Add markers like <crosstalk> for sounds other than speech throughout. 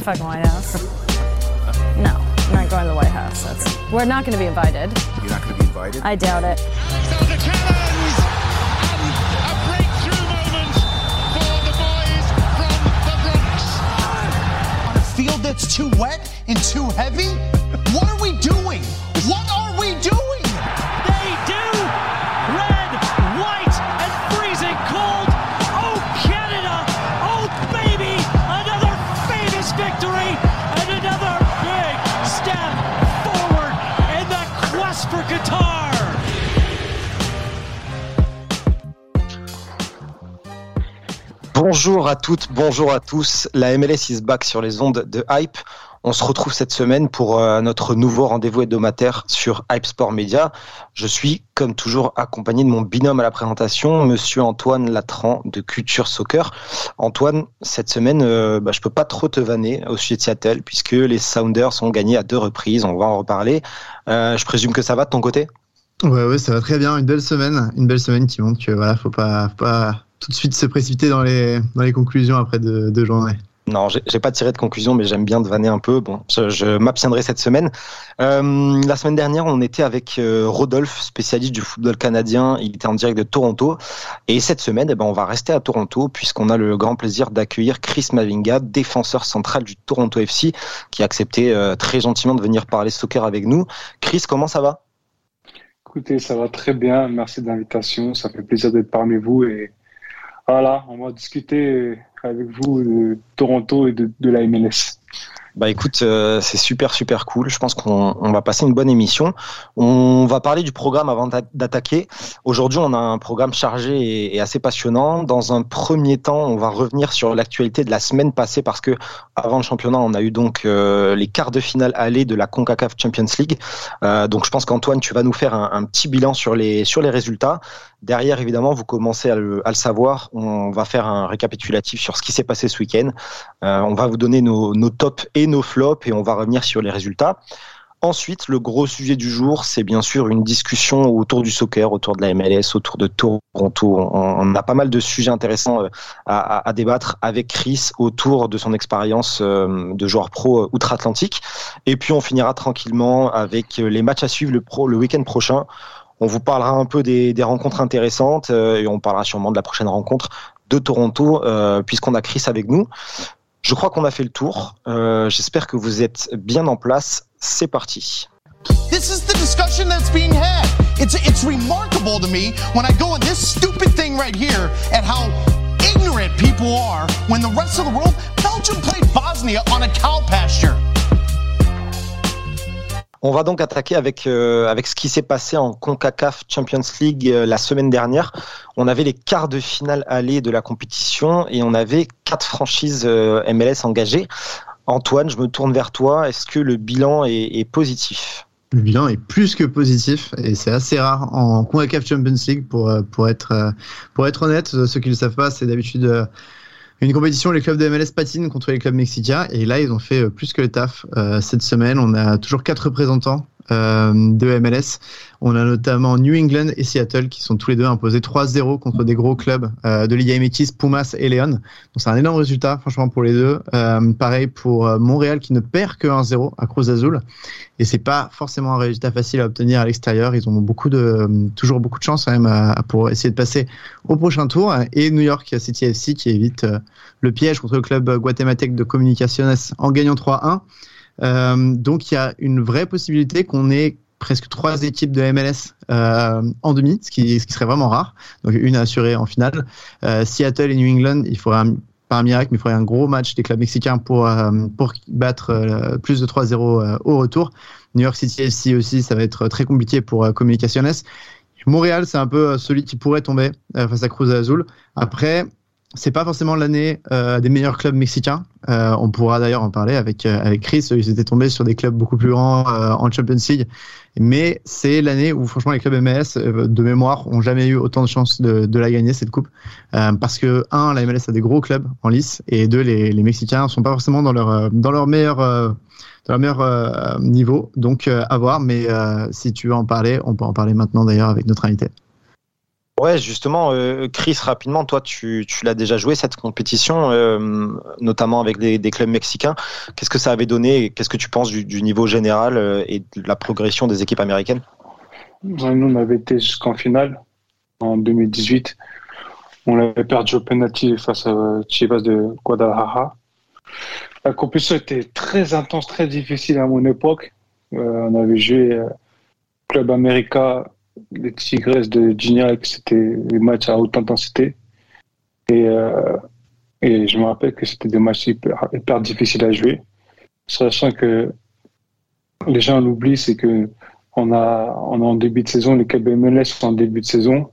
the fucking White House. No, I'm not going to the White House. That's, we're not going to be invited. You're not going to be invited? I doubt it. There's a challenge and a breakthrough moment for the boys from the Bronx. on a field that's too wet and too heavy? What are we doing? What are we doing? Bonjour à toutes, bonjour à tous. La MLS is back sur les ondes de Hype. On se retrouve cette semaine pour euh, notre nouveau rendez-vous hebdomadaire sur Hype Sport Media. Je suis, comme toujours, accompagné de mon binôme à la présentation, Monsieur Antoine Latran de Culture Soccer. Antoine, cette semaine, euh, bah, je peux pas trop te vanner au sujet de Seattle puisque les Sounders ont gagné à deux reprises. On va en reparler. Euh, je présume que ça va de ton côté? Ouais, ouais, ça va très bien. Une belle semaine, une belle semaine qui montre que voilà, faut pas, faut pas tout de suite se précipiter dans les, dans les conclusions après deux, deux journées. Non, j'ai j'ai pas tiré de conclusion, mais j'aime bien devaner un peu. Bon, je, je m'abstiendrai cette semaine. Euh, la semaine dernière, on était avec euh, Rodolphe, spécialiste du football canadien. Il était en direct de Toronto. Et cette semaine, eh ben, on va rester à Toronto puisqu'on a le grand plaisir d'accueillir Chris Mavinga, défenseur central du Toronto FC, qui a accepté euh, très gentiment de venir parler soccer avec nous. Chris, comment ça va? Écoutez, ça va très bien. Merci de l'invitation. Ça fait plaisir d'être parmi vous. Et voilà, on va discuter avec vous de Toronto et de, la MLS. Bah écoute, euh, c'est super super cool. Je pense qu'on on va passer une bonne émission. On va parler du programme avant d'a- d'attaquer. Aujourd'hui, on a un programme chargé et, assez passionnant. Dans un premier temps, on va revenir sur l'actualité de la semaine passée parce que avant le championnat, on a eu donc euh, les quarts de finale aller de la Concacaf Champions League. Euh, donc je pense qu'Antoine, tu vas nous faire un, un petit bilan sur les sur les résultats. Derrière, évidemment, vous commencez à le, savoir. On va faire un récapitulatif sur ce qui s'est passé ce week-end. Euh, on va vous donner nos, tops et nos flops et on va revenir sur les résultats. Ensuite, le gros sujet du jour, c'est bien sûr une discussion autour du soccer, autour de la MLS, autour de Toronto. On, a pas mal de sujets intéressants euh, à, débattre avec Chris autour de son expérience euh, de joueur pro outre-Atlantique. Et puis, on finira tranquillement avec les matchs à suivre le week-end prochain. On vous parlera un peu des, des rencontres intéressantes euh, et on parlera sûrement de la prochaine rencontre de Toronto, euh, puisqu'on a Chris avec nous. Je crois qu'on a fait le tour. Euh, J'espère que vous êtes bien en place. C'est parti. This is the discussion that's being had. It's it's remarkable to me when I go on this stupid thing right here at how ignorant people are when the rest of the world Belgium played Bosnia on a cow pasture. On va donc attaquer avec euh, avec ce qui s'est passé en Concacaf Champions League euh, la semaine dernière. On avait les quarts de finale aller de la compétition et on avait quatre franchises euh, MLS engagées. Antoine, je me tourne vers toi. Est-ce que le bilan est, positif? Le bilan est plus que positif et c'est assez rare en CONCACAF Champions League pour, pour, être, pour être honnête. Ceux qui ne le savent pas, c'est d'habitude une compétition les clubs de MLS patinent contre les clubs mexicains et là, ils ont fait euh, plus que le taf. Euh, Cette semaine, on a toujours quatre représentants euh, de MLS. On a notamment New England et Seattle qui sont tous les deux imposés 3-0 contre des gros clubs euh, de Liga MX, Pumas et León. Donc c'est un énorme résultat, franchement, pour les deux. Euh, pareil pour euh, Montréal qui ne perd que 1-0 à Cruz Azul. Et c'est pas forcément un résultat facile à obtenir à l'extérieur. Ils ont beaucoup de, toujours beaucoup de chance quand même pour essayer de passer au prochain tour. Et New York City FC qui évite le piège contre le club guatémaltèque de Comunicaciones en gagnant 3-1. Euh, donc il y a une vraie possibilité qu'on ait presque trois équipes de MLS euh, en demi, ce qui, ce qui serait vraiment rare. Donc une assurée en finale. Euh, Seattle et New England, il faudrait un, pas un miracle, mais il faudrait un gros match des clubs mexicains pour, euh, pour battre euh, plus de 3-0 euh, au retour. New York City FC aussi, ça va être très compliqué pour euh, Comunicaciones. Montréal, c'est un peu celui qui pourrait tomber face à Cruz Azul. Après, c'est pas forcément l'année euh, des meilleurs clubs mexicains. Euh, on pourra d'ailleurs en parler avec euh, avec Chris. Ils étaient tombés sur des clubs beaucoup plus grands euh, en Champions League, mais c'est l'année où franchement les clubs MLS euh, de mémoire ont jamais eu autant de chances de, de la gagner cette coupe, Euh, parce que un, la MLS a des gros clubs en lice, et deux, les, les Mexicains sont pas forcément dans leur dans leur meilleur dans leur meilleur niveau. Donc à voir. Mais si tu veux en parler, on peut en parler maintenant d'ailleurs avec notre invité. Ouais, justement, euh, Chris, rapidement, toi, tu, l'as déjà joué cette compétition, euh, notamment avec des, clubs mexicains. Qu'est-ce que ça avait donné Qu'est-ce que tu penses du, du niveau général euh, et de la progression des équipes américaines? Nous, on avait été jusqu'en finale en 2018. On avait perdu au penalty face à Chivas de Guadalajara. La compétition était très intense, très difficile à mon époque. on avait joué Club América les Tigres de Gignac, c'était des matchs à haute intensité. Et, euh, et je me rappelle que c'était des matchs hyper, hyper, difficiles à jouer. Sachant que les gens l'oublient, c'est que on a, on a en début de saison, les clubs MLS sont en début de saison.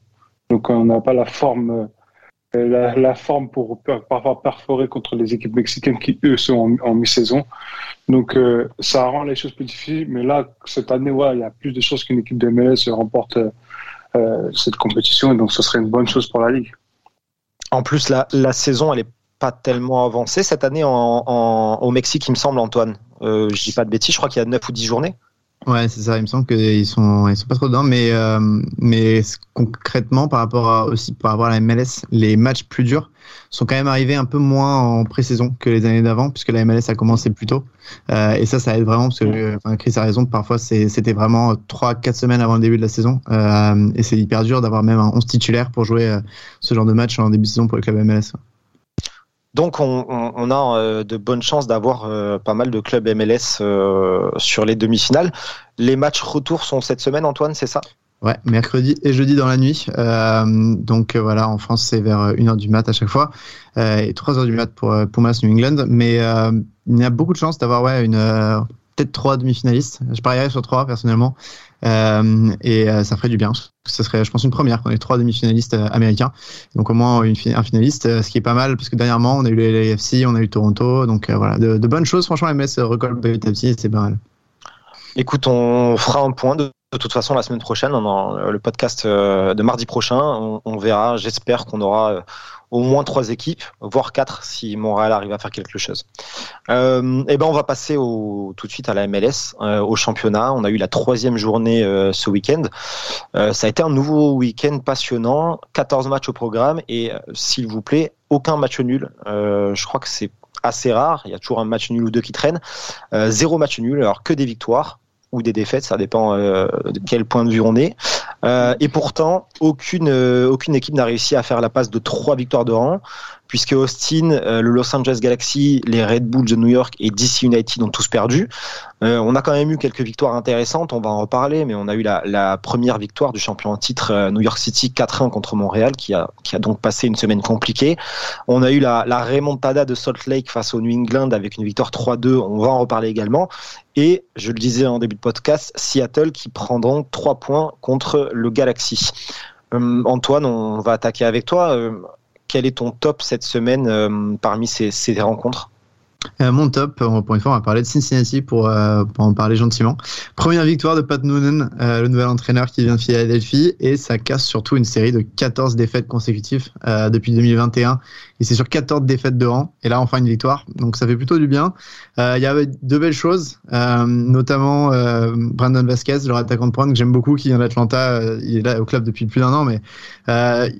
Donc on n'a pas la forme, la, la, forme pour parfois perforer contre les équipes mexicaines qui, eux, sont en, mi-saison. Donc, euh, ça rend les choses plus difficiles. Mais là, cette année, il y a plus de choses qu'une équipe de MLS remporte euh, cette compétition. Et donc, ce serait une bonne chose pour la Ligue. En plus, la, saison, elle est pas tellement avancée cette année au Mexique, il me semble, Antoine. Euh, je dis pas de bêtises, je crois qu'il y a 9 ou 10 journées. Ouais, c'est ça. Il me semble qu'ils sont, ils sont pas trop dedans, mais euh, mais concrètement par rapport à aussi par rapport à la MLS, les matchs plus durs sont quand même arrivés un peu moins en pré-saison que les années d'avant, puisque la MLS a commencé plus tôt. Euh, et ça, ça aide vraiment parce que enfin, Chris a raison. Parfois, c'était vraiment trois, quatre semaines avant le début de la saison, euh, et c'est hyper dur d'avoir même un 11 titulaire pour jouer euh, ce genre de match en début de saison pour le club MLS. Donc on, a euh, de bonnes chances d'avoir euh, pas mal de clubs MLS euh, sur les demi-finales. Les matchs retour sont cette semaine, Antoine, c'est ça? Ouais, mercredi et jeudi dans la nuit. Donc voilà, en France c'est vers 1h du mat à chaque fois et 3h du mat pour Pumas New England. Mais il y a beaucoup de chances d'avoir une peut-être trois demi-finalistes. Je parierais sur trois personnellement. Euh, et euh, ça ferait du bien. Ce serait, je pense, une première qu'on ait trois demi-finalistes euh, américains. Donc au moins un finaliste, ce qui est pas mal parce que dernièrement on a eu LAFC, on a eu Toronto, donc voilà, de, bonnes choses. Franchement, MS recolle petit à petit, c'est pas mal. Écoute, on fera un point de, toute façon la semaine prochaine, dans le podcast de mardi prochain, on verra. J'espère qu'on aura au moins trois équipes, voire quatre si Montréal arrive à faire quelque chose. Euh, et ben on va passer au, tout de suite à la MLS, euh, au championnat. On a eu la troisième journée euh, ce week-end. Euh, ça a été un nouveau week-end passionnant, 14 matchs au programme et s'il vous plaît, aucun match nul. je crois que c'est assez rare. Il y a toujours un match nul ou deux qui traînent. zéro match nul, alors que des victoires ou des défaites, ça dépend euh, de quel point de vue on est. Euh, et pourtant, aucune, euh, aucune équipe n'a réussi à faire la passe de trois victoires de rang, puisque Austin, le Los Angeles Galaxy, les Red Bulls de New York et DC United ont tous perdu. on a quand même eu quelques victoires intéressantes, on va en reparler, mais on a eu la, la première victoire du champion en titre New York City 4-1 contre Montréal, qui a, qui a donc passé une semaine compliquée. On a eu la, la remontada de Salt Lake face au New England avec une victoire 3-2, on va en reparler également. Et je le disais en début de podcast, Seattle qui prendront trois points contre le Galaxy. Euh, Antoine, on va attaquer avec toi. Euh, quel est ton top cette semaine euh, parmi ces rencontres? Euh, mon top, pour une fois, on va parler de Cincinnati pour, euh, pour en parler gentiment. Première victoire de Pat Noonan, euh, le nouvel entraîneur qui vient de Philadelphie, et ça casse surtout une série de 14 défaites consécutives depuis 2021. Et c'est sur 14 défaites de rang, et là enfin une victoire, donc ça fait plutôt du bien. Il y avait deux belles choses, notamment Brandon Vasquez, le attaquant de pointe que j'aime beaucoup, qui vient d'Atlanta, il est là au club depuis plus d'un an, mais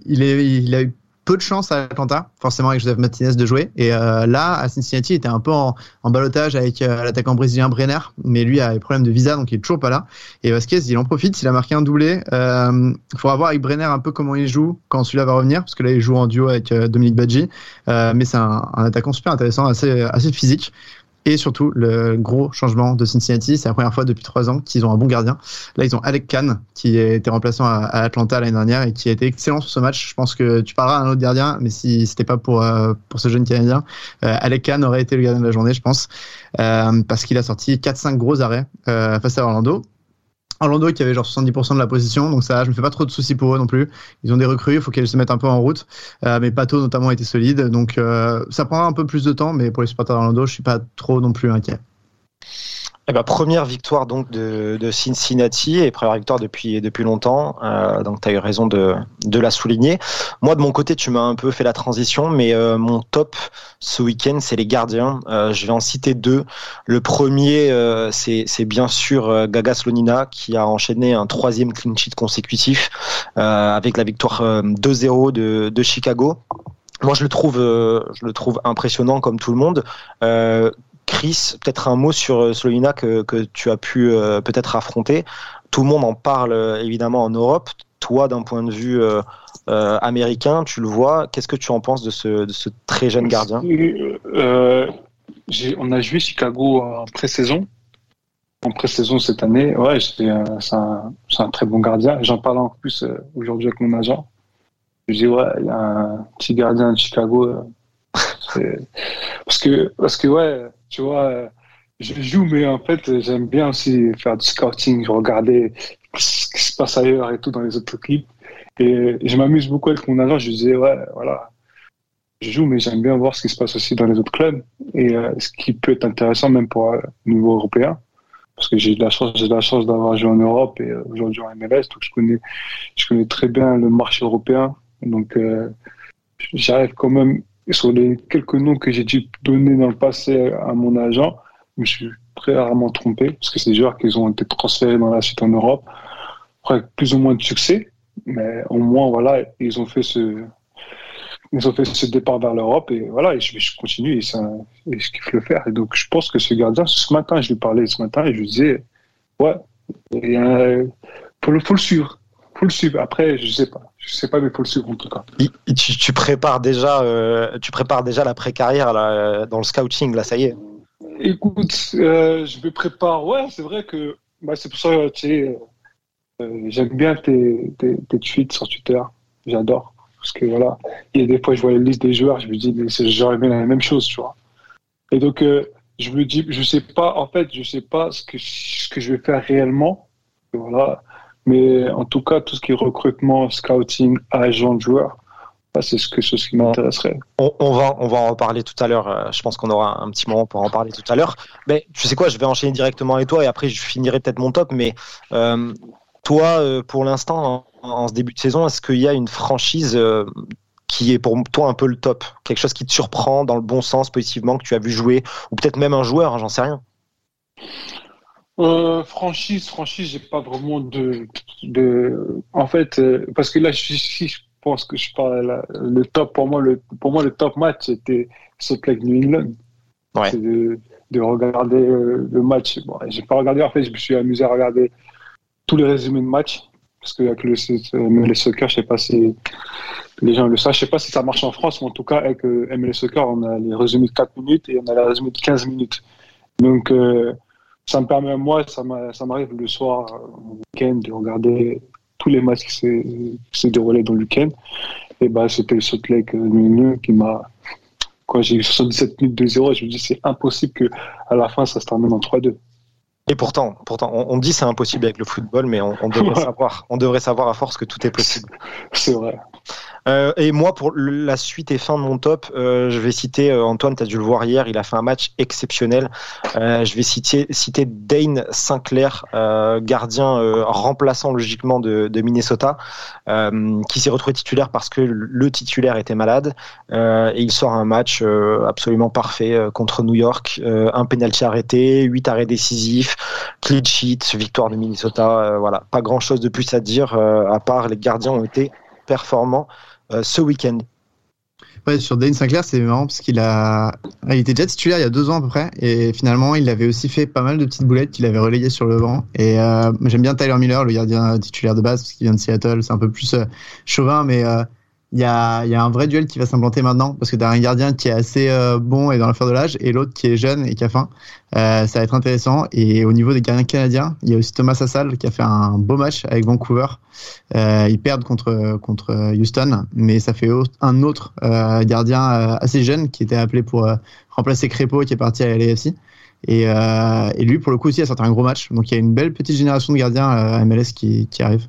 il, est, il a eu peu de chance à Atlanta, forcément avec Joseph Martinez de jouer. Et euh, là, à Cincinnati, il était un peu en, en balotage avec euh, l'attaquant brésilien Brenner, mais lui a des problèmes de visa, donc il est toujours pas là. Et Vasquez, il en profite, il a marqué un doublé. Il euh, faudra voir avec Brenner un peu comment il joue quand celui-là va revenir, parce que là, il joue en duo avec euh, Dominique Badji. mais c'est un, un, attaquant super intéressant, assez, assez physique. Et surtout, le gros changement de Cincinnati, c'est la première fois depuis trois ans qu'ils ont un bon gardien. Là, ils ont Alec Kahn, qui était remplaçant à, à Atlanta l'année dernière et qui a été excellent sur ce match. Je pense que tu parleras d'un autre gardien, mais si c'était pas pour, euh, pour ce jeune Canadien, euh, Alec Kahn aurait été le gardien de la journée, je pense, euh, parce qu'il a sorti 4-5 gros arrêts face à Orlando. Orlando qui avait genre 70% de la position, donc ça, je me fais pas trop de soucis pour eux non plus. Ils ont des recrues, il faut qu'elles se mettent un peu en route. Euh, mais Pato notamment était solide, donc euh, ça prendra un peu plus de temps, mais pour les supporters d'Orlando, je suis pas trop non plus inquiet. Eh ben, première victoire donc de, Cincinnati et première victoire depuis depuis longtemps. Euh, donc tu as eu raison de, la souligner. Moi de mon côté, tu m'as un peu fait la transition, mais euh, mon top ce week-end, c'est les gardiens. Euh, je vais en citer deux. Le premier, c'est bien sûr Gaga Slonina qui a enchaîné un troisième clean sheet consécutif avec la victoire 2-0 de, Chicago. Moi, je le trouve, je le trouve impressionnant comme tout le monde. Chris, peut-être un mot sur euh, Slovina que, que tu as pu euh, peut-être affronter. Tout le monde en parle euh, évidemment en Europe. Toi, d'un point de vue euh, américain, tu le vois. Qu'est-ce que tu en penses de ce, de ce très jeune gardien? On a joué Chicago en pré-saison. En pré-saison cette année, ouais, c'est un, un, très bon gardien. J'en parle en plus aujourd'hui avec mon agent. Je dis, ouais, il y a un petit gardien de Chicago. parce que, parce que, ouais, tu vois, euh, je joue, mais en fait, j'aime bien aussi faire du scouting, regarder ce qui se passe ailleurs et tout dans les autres équipes. Et je m'amuse beaucoup avec mon agent. Je disais, ouais, voilà, je joue, mais j'aime bien voir ce qui se passe aussi dans les autres clubs et euh, ce qui peut être intéressant même pour un niveau européen. Parce que j'ai de la chance, j'ai la chance d'avoir joué en Europe et euh, aujourd'hui en MLS, donc je connais, je connais très bien le marché européen. Donc, j'arrive quand même sur les quelques noms que j'ai dû donner dans le passé à mon agent, je me suis très rarement trompé, parce que c'est des joueurs qui ont été transférés dans la suite en Europe, après plus ou moins de succès, mais au moins, voilà, ils ont fait ce, départ vers l'Europe, et voilà, je, continue, et, ça, je kiffe le faire. Et donc, je pense que ce gardien, ce matin, je lui parlais ce matin, et je lui disais, ouais, il faut le suivre faut le suivre. Après, je sais pas. Je sais pas, mais faut le suivre en tout cas. tu, tu, prépares déjà, euh, tu prépares déjà la pré-carrière là, dans le scouting, là, ça y est. Écoute, euh, je me prépare. Ouais, c'est vrai que bah, c'est pour ça que tu sais, euh, j'aime bien tes, tes, tes, tweets sur Twitter. J'adore. Parce que voilà, il y a des fois, je vois la liste des joueurs, je me dis, mais j'aurais aimé la même chose, tu vois. Et donc, je me dis, je sais pas, en fait, je sais pas ce que, ce que je vais faire réellement. Voilà mais en tout cas, tout ce qui est recrutement, scouting, agent de joueurs, c'est ce, que, ce qui m'intéresserait. On, va, en reparler tout à l'heure. Euh, je pense qu'on aura un petit moment pour en parler tout à l'heure. Mais tu sais quoi, je vais enchaîner directement avec toi et après je finirai peut-être mon top. Mais euh, toi, euh, pour l'instant, en, ce début de saison, est-ce qu'il y a une franchise qui est pour toi un peu le top? Quelque chose qui te surprend dans le bon sens, positivement, que tu as vu jouer Ou peut-être même un joueur, hein, j'en sais rien. Euh, franchise, franchise, j'ai pas vraiment de, de, en fait, euh, parce que là, je, si je pense que je parle, le top pour moi, le, pour moi, le top match c'était Salt Lake New England. Ouais. C'est de, de, regarder euh, le match. Bon, j'ai pas regardé, en fait, je me suis amusé à regarder tous les résumés de match, parce que avec le, MLS Soccer, je sais pas si les gens le savent, je sais pas si ça marche en France, mais en tout cas, avec MLS Soccer, on a les résumés de 4 minutes et on a les résumés de 15 minutes. Donc, ça me permet, moi, ça m'arrive le soir, euh, au week-end, de regarder tous les matchs qui s'est déroulé dans le week-end. Et bah, c'était le Salt Lake euh, qui m'a. Quand j'ai eu 77 minutes de 0, je me dis c'est impossible qu'à la fin ça se termine en 3-2. Et pourtant, pourtant, on, dit c'est impossible avec le football, mais on, on devrait <laughs> savoir, on devrait savoir à force que tout est possible. C'est vrai. Euh, et moi, pour la suite et fin de mon top, euh, je vais citer euh, Antoine, tu as dû le voir hier, il a fait un match exceptionnel. je vais citer, citer Dane Sinclair, gardien remplaçant logiquement de, de Minnesota, qui s'est retrouvé titulaire parce que le titulaire était malade. et il sort un match absolument parfait contre New York. un penalty arrêté, huit arrêts décisifs, clean victoire de Minnesota. voilà, pas grand chose de plus à dire, à part les gardiens ont été performants. Euh, ce week-end. Ouais, sur Dane Sinclair, c'est marrant parce qu'il a, ah, il était déjà titulaire il y a deux ans à peu près, et finalement, il avait aussi fait pas mal de petites boulettes qu'il avait relayées sur le banc. Et euh, j'aime bien Tyler Miller, le gardien titulaire de base, parce qu'il vient de Seattle. C'est un peu plus euh, chauvin, mais il y a, un vrai duel qui va s'implanter maintenant parce que tu as un gardien qui est assez euh, bon et dans l'affaire de l'âge et l'autre qui est jeune et qui a faim. Euh, ça va être intéressant. Et au niveau des gardiens canadiens, il y a aussi Thomas Assal qui a fait un beau match avec Vancouver. Euh, ils perdent contre, contre Houston, mais ça fait un autre gardien assez jeune qui était appelé pour remplacer Crépeau qui est parti à l'AFC. Et, lui, pour le coup aussi, a sorti un gros match. Donc il y a une belle petite génération de gardiens à MLS qui arrive.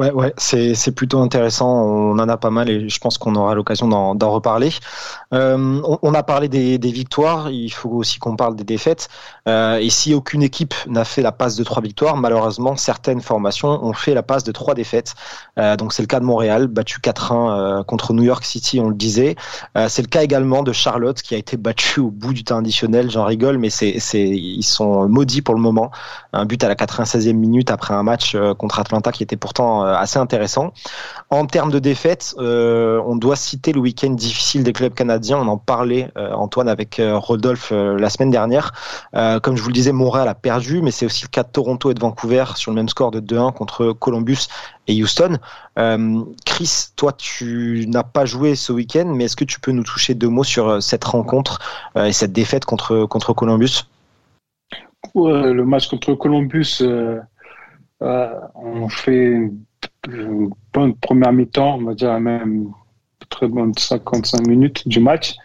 Ouais, ouais, c'est, plutôt intéressant. On en a pas mal et je pense qu'on aura l'occasion d'en, reparler. Euh, on, on, a parlé des, des, victoires, il faut aussi qu'on parle des défaites. Euh, et si aucune équipe n'a fait la passe de trois victoires, malheureusement, certaines formations ont fait la passe de trois défaites. Euh, donc c'est le cas de Montréal, battu 4-1 euh, contre New York City, on le disait. Euh, c'est le cas également de Charlotte qui a été battu au bout du temps additionnel. J'en rigole, mais c'est, ils sont maudits pour le moment. Un but à la 96e minute après un match contre Atlanta qui était pourtant euh, assez intéressant. En termes de défaites, euh, on doit citer le week-end difficile des clubs canadiens. On en parlait, euh, Antoine, avec Rodolphe la semaine dernière. comme je vous le disais, Montréal a perdu, mais c'est aussi le cas de Toronto et de Vancouver sur le même score de 2-1 contre Columbus et Houston. Chris, toi, tu n'as pas joué ce week-end, mais est-ce que tu peux nous toucher deux mots sur cette rencontre et cette défaite contre, contre Columbus? Le match contre Columbus, euh, on fait bonne première mi-temps, on va dire même très bonne 55 minutes du match.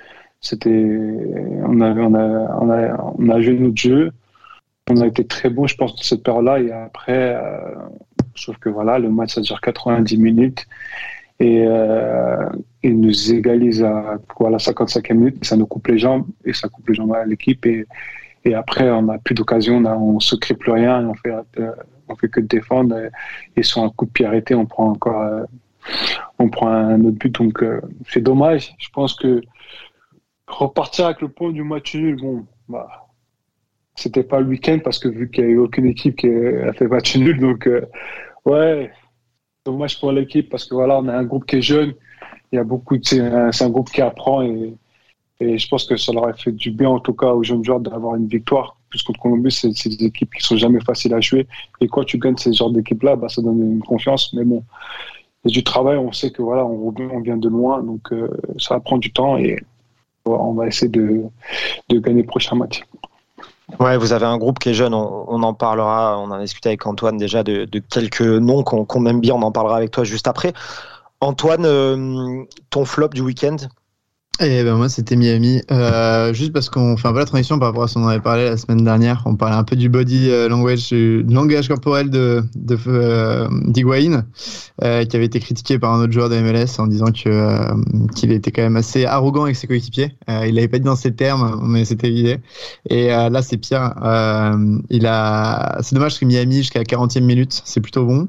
C'était, on a, on a, on a, joué notre jeu. On a été très bon, je pense, de cette période-là. Et après, euh, sauf que voilà, le match, ça dure 90 minutes. Et euh, il nous égalise à voilà, 55 minutes. Ça nous coupe les jambes et ça coupe les jambes à l'équipe. Et, et après, on n'a plus d'occasion, on ne se crée plus rien. Et on fait, euh, on fait que défendre. Et, sur un coup de pied arrêté, on prend encore euh, on prend un autre but. Donc euh, c'est dommage. Je pense que repartir avec le point du match nul, bon, bah, c'était pas le week-end parce que vu qu'il n'y a eu aucune équipe qui a fait match nul, donc ouais, dommage pour l'équipe parce que voilà, on a un groupe qui est jeune. Il y a beaucoup, c'est un, un, groupe qui apprend et, et je pense que ça leur a fait du bien en tout cas aux jeunes joueurs d'avoir une victoire plus contre Columbus, c'est des équipes qui sont jamais faciles à jouer. Et quand tu gagnes ces genres d'équipes-là, bah, ça donne une confiance. Mais bon, il y a du travail. On sait que voilà, on, on vient de loin, donc euh, ça va prendre du temps et on va essayer de, de gagner prochain match. Ouais, vous avez un groupe qui est jeune, on, en parlera, on en a discuté avec Antoine déjà de, quelques noms qu'on qu aime bien, on en parlera avec toi juste après. Antoine, euh, ton flop du week-end, et ben moi c'était Miami, euh, juste parce qu'on fait un peu la transition par rapport à ce qu'on avait parlé la semaine dernière. On parlait un peu du body euh, language, du langage corporel de de euh, euh, qui avait été critiqué par un autre joueur de MLS en disant que euh, qu'il était quand même assez arrogant avec ses coéquipiers. il l'avait pas dit dans ces termes, mais c'était évident. Et là c'est pire. il a, c'est dommage que Miami jusqu'à la 40e minute, c'est plutôt bon.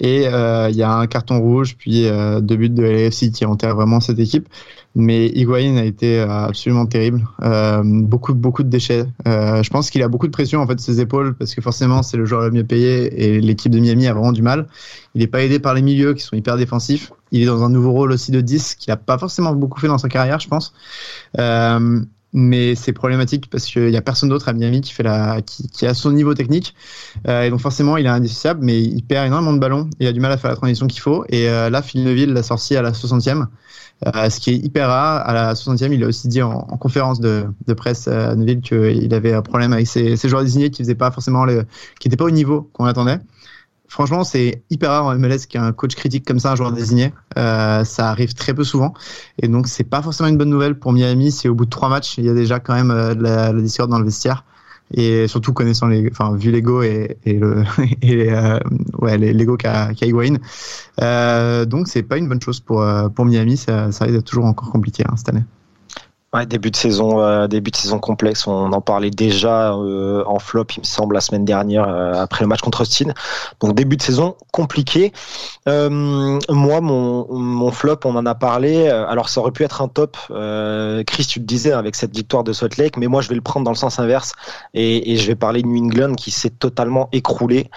Et il y a un carton rouge puis deux buts de LAFC qui enterrent vraiment cette équipe. Mais Higuain a été euh, absolument terrible. Euh, beaucoup, beaucoup de déchets. Euh, je pense qu'il a beaucoup de pression en fait ses épaules parce que forcément c'est le joueur le mieux payé et l'équipe de Miami a vraiment du mal. Il n'est pas aidé par les milieux qui sont hyper défensifs. Il est dans un nouveau rôle aussi de 10 qu'il n'a pas forcément beaucoup fait dans sa carrière, je pense. Euh, mais c'est problématique parce qu'il y a personne d'autre à Miami qui fait la, qui, qui a son niveau technique. Euh, et donc forcément, il est indissociable, mais il perd énormément de ballons. Il a du mal à faire la transition qu'il faut. Et euh, là, Phil Neville l'a sorti à la 60e, euh, ce qui est hyper rare. À la 60e, il a aussi dit en, en conférence de, de presse à Neville qu'il avait un problème avec ses, ses joueurs désignés qui faisaient pas forcément qui n'étaient pas au niveau qu'on attendait franchement, c'est hyper rare en MLS qu'un coach critique comme ça un joueur désigné. Euh, ça arrive très peu souvent. Et donc, c'est pas forcément une bonne nouvelle pour Miami si au bout de trois matchs, il y a déjà quand même euh, la, la discorde dans le vestiaire. Et surtout connaissant les, enfin, vu l'ego et, et, le, <laughs> et euh, ouais, l'ego qu'a qu Higuain. Euh, donc, c'est pas une bonne chose pour, euh, pour Miami. Ça, ça risque d'être toujours encore compliqué hein, cette année. Ouais, début de saison, euh, début de saison complexe. On en parlait déjà euh, en flop, il me semble, la semaine dernière euh, après le match contre Austin. Donc début de saison compliqué. Moi, mon, flop, on en a parlé. Alors ça aurait pu être un top. Chris, tu le disais avec cette victoire de Salt Lake, mais moi je vais le prendre dans le sens inverse et, et je vais parler de New England qui s'est totalement écroulé,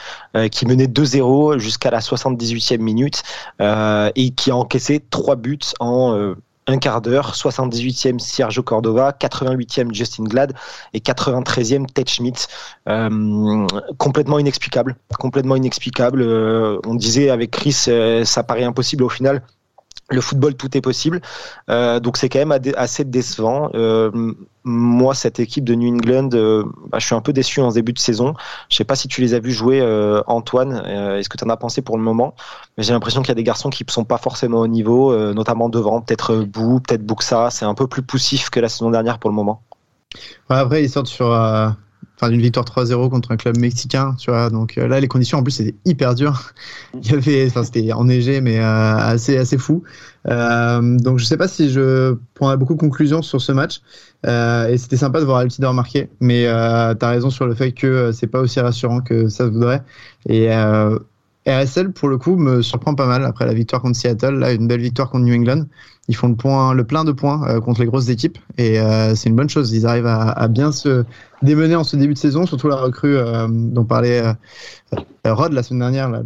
qui menait 2-0 jusqu'à la 78e minute et qui a encaissé trois buts en un quart d'heure, 78e Sergio Cordova, 88e Justin Glad et 93e Ted Schmidt. Euh, complètement inexplicable, complètement inexplicable. Euh, on disait avec Chris, euh, ça paraît impossible au final le football, tout est possible. Euh, donc c'est quand même assez décevant. Euh, moi, cette équipe de New England, euh, bah, je suis un peu déçu en début de saison. Je sais pas si tu les as vus jouer, euh, Antoine. Euh, est-ce que tu en as pensé pour le moment? Mais j'ai l'impression qu'il y a des garçons qui ne sont pas forcément au niveau, notamment devant. Peut-être Bou, peut-être Buxa. C'est un peu plus poussif que la saison dernière pour le moment. Après, ils sortent sur enfin d'une victoire 3-0 contre un club mexicain, tu vois. Donc là, les conditions en plus c'était hyper dur. <laughs> Il y avait, enfin c'était enneigé, mais assez assez fou. donc je sais pas si je prendrai beaucoup de conclusions sur ce match. et c'était sympa de voir Altidor marquer, mais tu as raison sur le fait que c'est pas aussi rassurant que ça se voudrait. Et RSL, pour le coup, me surprend pas mal après la victoire contre Seattle. Là, une belle victoire contre New England. Ils font le, point, le plein de points euh, contre les grosses équipes et euh, c'est une bonne chose. Ils arrivent à, bien se démener en ce début de saison, surtout la recrue euh, dont parlait Rod la semaine dernière, là,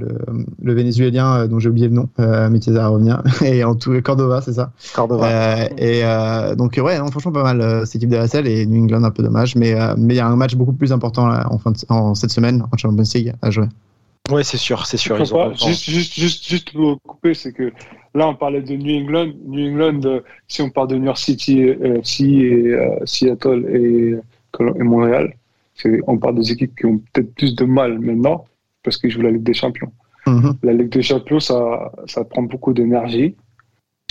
le, Vénézuélien dont j'ai oublié le nom, mais qui va revenir. Et en tout Cordova, c'est ça. Cordova. et donc ouais, non, franchement pas mal cette équipe d'RSL et New England un peu dommage, mais mais il y a un match beaucoup plus important là, en, fin en cette semaine en Champions League à jouer. Oui, c'est sûr, c'est sûr. juste, juste, juste, juste pour couper, c'est que là, on parlait de New England. New England, euh, si on parle de New York City, FC et euh, Seattle et, et Montréal, on parle des équipes qui ont peut-être plus de mal maintenant parce qu'ils jouent la Ligue des Champions. Mm-hmm. La Ligue des Champions, ça, ça prend beaucoup d'énergie.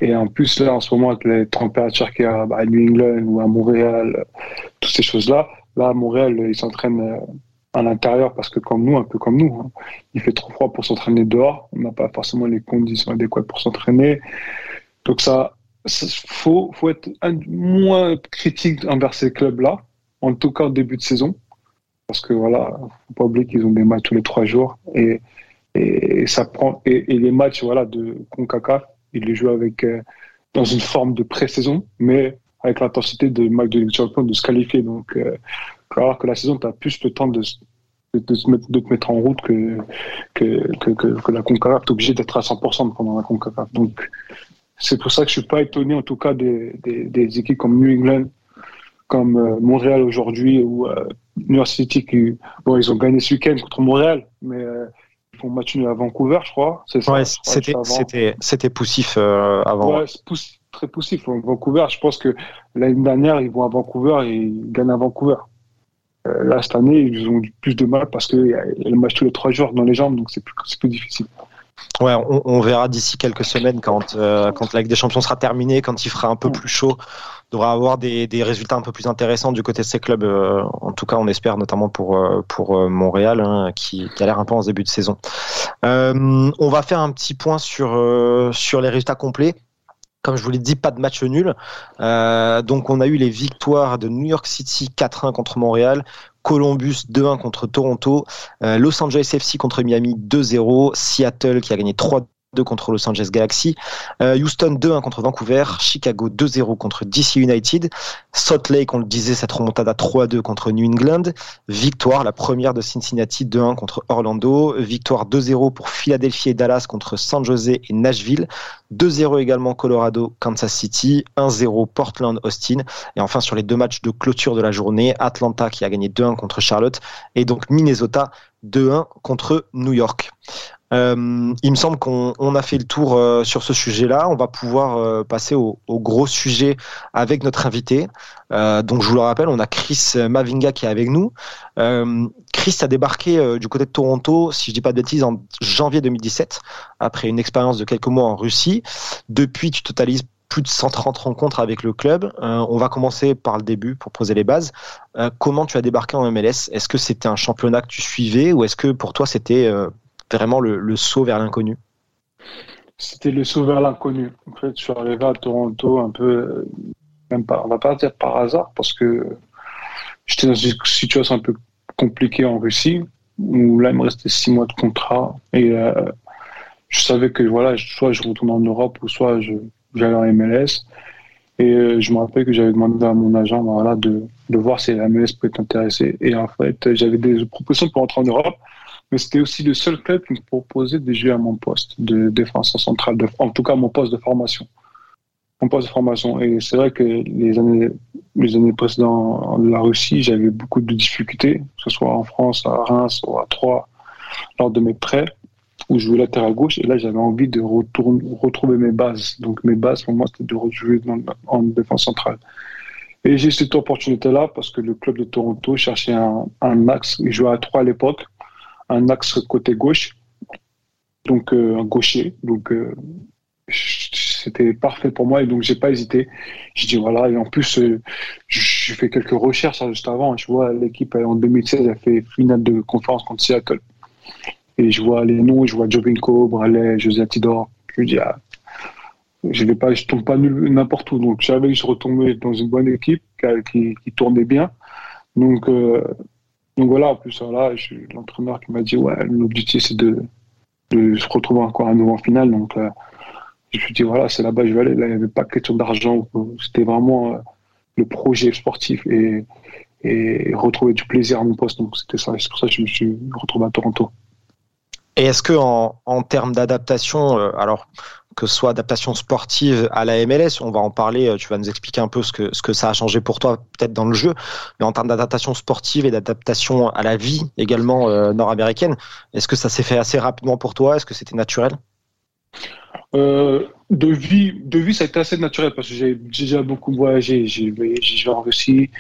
Et en plus, là, en ce moment, avec les températures qu'il y a à New England ou à Montréal, toutes ces choses-là, là, à Montréal, ils s'entraînent euh, à l'intérieur parce que comme nous, un peu comme nous, hein, il fait trop froid pour s'entraîner dehors. On n'a pas forcément les conditions adéquates pour s'entraîner. Donc ça, faut, faut être moins critique envers ces clubs-là, en tout cas au début de saison, parce que voilà, faut pas oublier qu'ils ont des matchs tous les trois jours et, et ça prend et, les matchs voilà de Concacaf, ils les jouent avec euh, dans une forme de pré-saison, mais avec l'intensité de match de Ligue Champions de se qualifier. Donc euh, alors que la saison, tu as plus le temps de, de, te mettre en route que, que, que, que, la CONCACAF. Tu es obligé d'être à 100% pendant la CONCACAF. Donc, c'est pour ça que je suis pas étonné, en tout cas, des, des, des équipes comme New England, comme euh, Montréal aujourd'hui, ou euh, New York City, qui, bon, ils ont gagné ce week-end contre Montréal, mais euh, ils font match à Vancouver, je crois. Ouais, c'était, c'était, c'était poussif avant. Ouais, très poussif. Vancouver, je pense que l'année dernière, ils vont à Vancouver et ils gagnent à Vancouver. Euh, là, cette année, ils ont eu plus de mal parce qu'il y, a le match tous les trois jours dans les jambes, donc c'est plus, plus difficile. Ouais, on, verra d'ici quelques semaines quand, euh, quand la Ligue des Champions sera terminée, quand il fera un peu plus chaud. On devra avoir des, des, résultats un peu plus intéressants du côté de ces clubs. Euh, en tout cas, on espère notamment pour, pour Montréal, hein, qui, qui, a l'air un peu en début de saison. on va faire un petit point sur, sur les résultats complets. Comme je vous l'ai dit, pas de match nul. Euh, donc on a eu les victoires de New York City 4-1 contre Montréal, Columbus 2-1 contre Toronto, euh, Los Angeles FC contre Miami 2-0, Seattle qui a gagné 3 2 contre Los Angeles Galaxy, euh, Houston 2-1 contre Vancouver, Chicago 2-0 contre DC United, Salt Lake, on le disait, cette remontada 3-2 contre New England, victoire, la première de Cincinnati 2-1 contre Orlando, victoire 2-0 pour Philadelphie et Dallas contre San Jose et Nashville, 2-0 également Colorado, Kansas City, 1-0 Portland, Austin, et enfin sur les deux matchs de clôture de la journée, Atlanta qui a gagné 2-1 contre Charlotte, et donc Minnesota 2-1 contre New York. Euh, il me semble qu'on a fait le tour euh, sur ce sujet-là. On va pouvoir euh, passer au, gros sujet avec notre invité. donc je vous le rappelle, on a Chris Mavinga qui est avec nous. Chris a débarqué du côté de Toronto, si je dis pas de bêtises, en janvier 2017, après une expérience de quelques mois en Russie. Depuis, tu totalises plus de 130 rencontres avec le club. on va commencer par le début pour poser les bases. comment tu as débarqué en MLS Est-ce que c'était un championnat que tu suivais ou est-ce que pour toi c'était vraiment le, saut vers l'inconnu C'était le saut vers l'inconnu. En fait, je suis arrivé à Toronto un peu, même pas, on va pas dire par hasard, parce que j'étais dans une situation un peu compliquée en Russie, où là, il me restait six mois de contrat. Et euh, je savais que voilà, soit je retourne en Europe, ou soit j'allais en MLS. Et euh, je me rappelle que j'avais demandé à mon agent voilà, de, voir si la MLS pouvait t'intéresser. Et en fait, j'avais des propositions pour rentrer en Europe mais c'était aussi le seul club qui me proposait de jouer à mon poste de défenseur central, de, en tout cas mon poste de formation. Mon poste de formation. Et c'est vrai que les années, les années précédentes en la Russie, j'avais beaucoup de difficultés, que ce soit en France, à Reims ou à Troyes, lors de mes prêts, où je jouais latéral gauche. Et là, j'avais envie de retourner, retrouver mes bases. Donc mes bases, pour moi, c'était de rejouer en défense centrale. Et j'ai cette opportunité-là parce que le club de Toronto cherchait un, un axe. Il jouait à trois à l'époque un axe côté gauche, donc euh, un gaucher. Donc euh, c'était parfait pour moi et donc j'ai pas hésité. Je dis voilà et en plus euh, je fais quelques recherches hein, juste avant. Je vois l'équipe en 2016 a fait finale de conférence contre Seattle. Et je vois les noms, je vois Jobinko, Bralet, José Tidor. Je dis, ah, je vais pas, je tombe pas n'importe où. Donc, que je retombais dans une bonne équipe qui, qui tournait bien. Donc, euh, donc voilà, en plus, là, l'entraîneur qui m'a dit, ouais, l'objectif, c'est de, se retrouver encore à nouveau en finale. Donc, euh, je me suis dit, voilà, c'est là-bas que je vais aller. Là, il n'y avait pas question d'argent. C'était vraiment euh, le projet sportif et, et retrouver du plaisir à mon poste. Donc, c'était ça. C'est pour ça que je me suis retrouvé à Toronto. Et est-ce que en, en termes d'adaptation, euh, alors que soit adaptation sportive à la MLS, on va en parler, euh, tu vas nous expliquer un peu ce que, ce que ça a changé pour toi peut-être dans le jeu, mais en termes d'adaptation sportive et d'adaptation à la vie également euh, nord-américaine, est-ce que ça s'est fait assez rapidement pour toi? Est-ce que c'était naturel? Euh, de vie, de vie, ça a été assez naturel parce que j'ai déjà beaucoup voyagé. J'ai joué en Russie.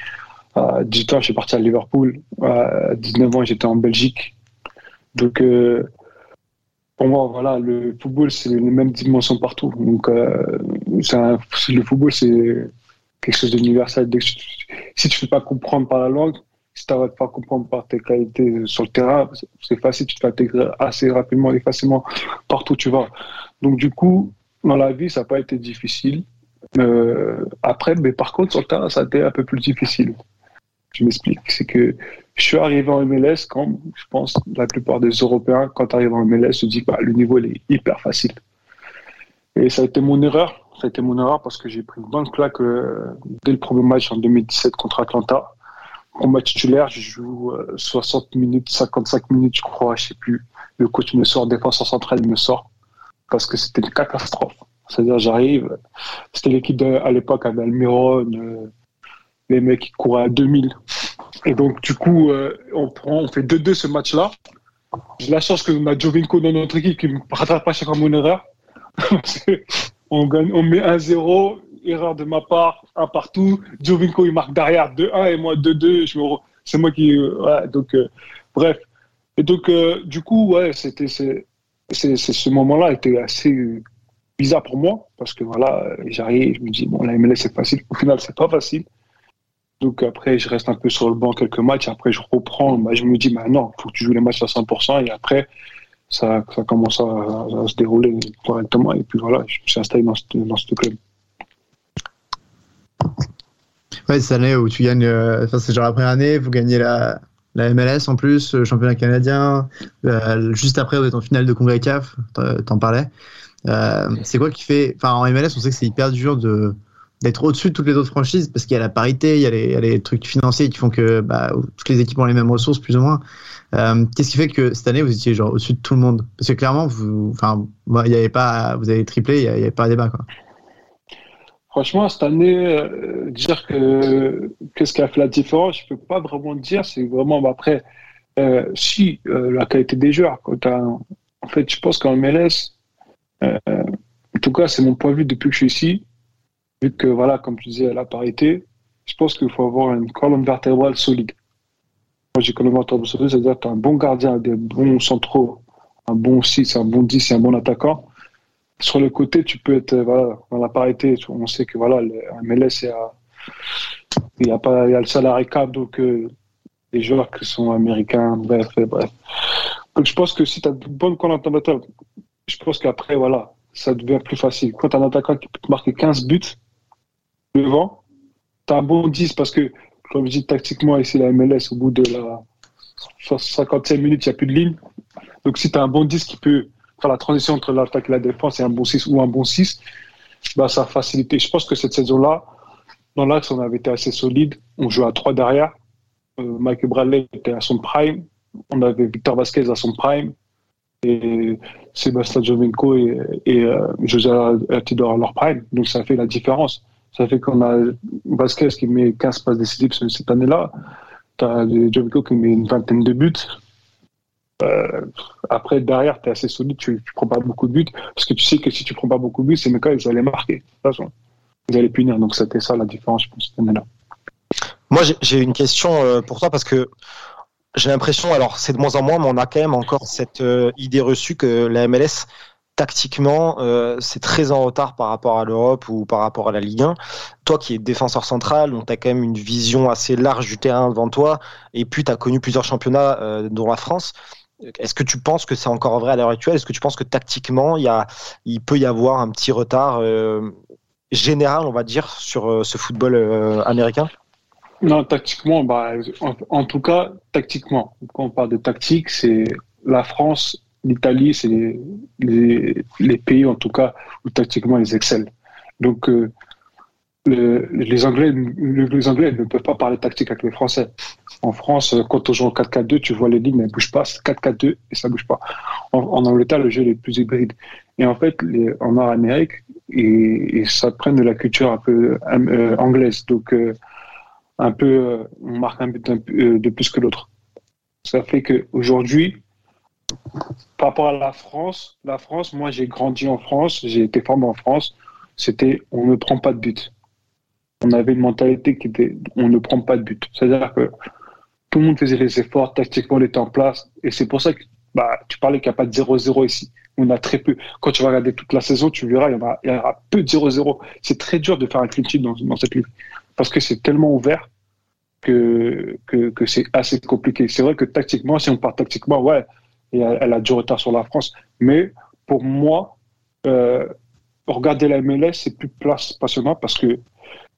À 18 ans, je suis parti à Liverpool. À 19 ans, j'étais en Belgique. Donc, pour moi, voilà, le football, c'est les mêmes dimensions partout. Donc, euh, le football, c'est quelque chose d'universel. Si tu ne fais pas comprendre par la langue, si tu n'arrives pas à comprendre par tes qualités sur le terrain, c'est facile, tu te fais intégrer assez rapidement et facilement partout où tu vas. Donc, du coup, dans la vie, ça n'a pas été difficile. Euh, après, mais par contre, sur le terrain, ça a été un peu plus difficile. Je m'explique. C'est que je suis arrivé en MLS quand, je pense, la plupart des Européens, quand tu arrives en MLS, se disent que bah, le niveau est hyper facile. Et ça a été mon erreur. Ça a été mon erreur parce que j'ai pris une bonne claque euh, dès le premier match en 2017 contre Atlanta. En match titulaire, je joue 60 euh, minutes, 55 minutes, je crois, je sais plus. Le coach me sort, défenseur central me sort parce que c'était une catastrophe. C'est-à-dire, j'arrive, c'était l'équipe à l'époque avec Almiron, euh, les mecs qui couraient à 2000. Et donc, du coup, euh, on, prend, on fait 2-2 ce match-là. J'ai la chance qu'on a Jovinko dans notre équipe qui ne rattrape pas fois mon erreur. <laughs> on, gagne, on met 1-0, erreur de ma part, un partout. Jovinko, il marque derrière 2-1 et moi 2-2. C'est moi qui. Ouais, donc, euh, bref. Et donc, euh, du coup, ouais, c'était. ce moment-là était assez bizarre pour moi parce que voilà, j'arrive, je me dis, bon, la MLS c'est facile. Au final, c'est pas facile. Donc après, je reste un peu sur le banc quelques matchs. Après, je reprends. Bah, je me dis, bah, non, il faut que tu joues les matchs à 100%. Et après, ça, ça commence à, se dérouler correctement. Et puis voilà, je me suis installé dans ce, dans ce club. Ouais, cette année où tu gagnes, euh, enfin, c'est genre la première année, vous gagnez la, la MLS en plus, le championnat canadien. Euh, juste après, vous êtes en finale de Congrès CAF, t'en parlais. Euh, c'est quoi qui fait. Enfin, en MLS, on sait que c'est hyper dur de d'être au-dessus de toutes les autres franchises parce qu'il y a la parité, il y a les, trucs financiers qui font que bah, toutes les équipes ont les mêmes ressources plus ou moins. Euh, Qu'est-ce qui fait que cette année vous étiez genre au-dessus de tout le monde? Parce que clairement, vous, enfin, il y avait pas, vous avez triplé, il n'y avait pas de débat quoi. Franchement, cette année, euh, dire que qu'est-ce qui a fait la différence, je peux pas vraiment dire. C'est vraiment bah, après, euh, si la qualité des joueurs. Quand en fait, je pense qu'en MLS, en tout cas, c'est mon point de vue depuis que je suis ici vu que, voilà, comme tu disais, la parité, je pense qu'il faut avoir une colonne vertébrale solide. Moi, j'ai colonne vertébrale solide, c'est-à-dire que tu as un bon gardien, des bons centraux, un bon 6, un bon 10 et un bon attaquant. Sur le côté, tu peux être voilà, dans la parité. On sait que voilà, le MLS, il y a, y a le salarié cap, donc euh, les joueurs qui sont américains, bref, bref. Donc je pense que si tu as une bonne colonne vertébrale, je pense qu'après, voilà, ça devient plus facile. Quand tu as un attaquant qui peut te marquer 15 buts, devant, tu as un bon 10 parce que, comme je dis tactiquement, ici, la MLS, au bout de la 55 minutes, il n'y a plus de ligne. Donc, si tu as un bon 10 qui peut faire la transition entre l'attaque et la défense et un bon 6 ou un bon 6, bah, ça a facilité. Je pense que cette saison-là, dans l'axe, on avait été assez solide. On jouait à 3 derrière. Euh, Mike Bradley était à son prime. On avait Victor Vasquez à son prime. Et Sébastien Jovenko et, euh, José Altidor à leur prime. Donc, ça fait la différence. Ça fait qu'on a Vasquez qui met 15 passes décisives cette année-là. Tu as Jovico qui met une vingtaine de buts. Euh, après, derrière, tu es assez solide, tu ne prends pas beaucoup de buts. Parce que tu sais que si tu prends pas beaucoup de buts, ces mecs-là, ils allaient marquer. De toute façon, ils allaient punir. Donc, c'était ça la différence, je pense, cette année-là. Moi, j'ai une question euh, pour toi parce que j'ai l'impression, alors c'est de moins en moins, mais on a quand même encore cette euh, idée reçue que la MLS tactiquement, euh, c'est très en retard par rapport à l'Europe ou par rapport à la Ligue 1. Toi qui es défenseur central, donc tu as quand même une vision assez large du terrain devant toi, et puis tu as connu plusieurs championnats, euh, dont la France. Est-ce que tu penses que c'est encore vrai à l'heure actuelle? Est-ce que tu penses que tactiquement, il, peut y avoir un petit retard euh, général, on va dire, sur ce football américain? Non, tactiquement, bah, en, tout cas, tactiquement. Quand on parle de tactique, c'est la France, l'Italie, c'est les, les, pays, en tout cas, où tactiquement ils excellent. Donc, euh, le, les, Anglais, les Anglais ne peuvent pas parler tactique avec les Français. En France, quand on joue en 4-4-2, tu vois les lignes, elles ne bougent pas. C'est 4-4-2 et ça ne bouge pas. En, Angleterre, le jeu est plus hybride. Et en fait, en Nord-Amérique, et, ça prenne de la culture un peu euh, anglaise. Donc, euh, un peu, on marque un but de plus que l'autre. Ça fait qu'aujourd'hui, par rapport à la France, la France, moi j'ai grandi en France, j'ai été formé en France, c'était on ne prend pas de but. On avait une mentalité qui était on ne prend pas de but. C'est-à-dire que tout le monde faisait les efforts, tactiquement on était en place, et c'est pour ça que bah, tu parlais qu'il n'y a pas de 0-0 ici. On a très peu. Quand tu vas regarder toute la saison, tu verras, il y, il y aura peu de 0-0. C'est très dur de faire un clean sheet dans, dans cette ligue. Parce que c'est tellement ouvert que, que, que c'est assez compliqué. C'est vrai que tactiquement, si on part tactiquement, ouais, elle, elle a du retard sur la France. Mais pour moi, euh, regarder la MLS, c'est plus passionnant parce que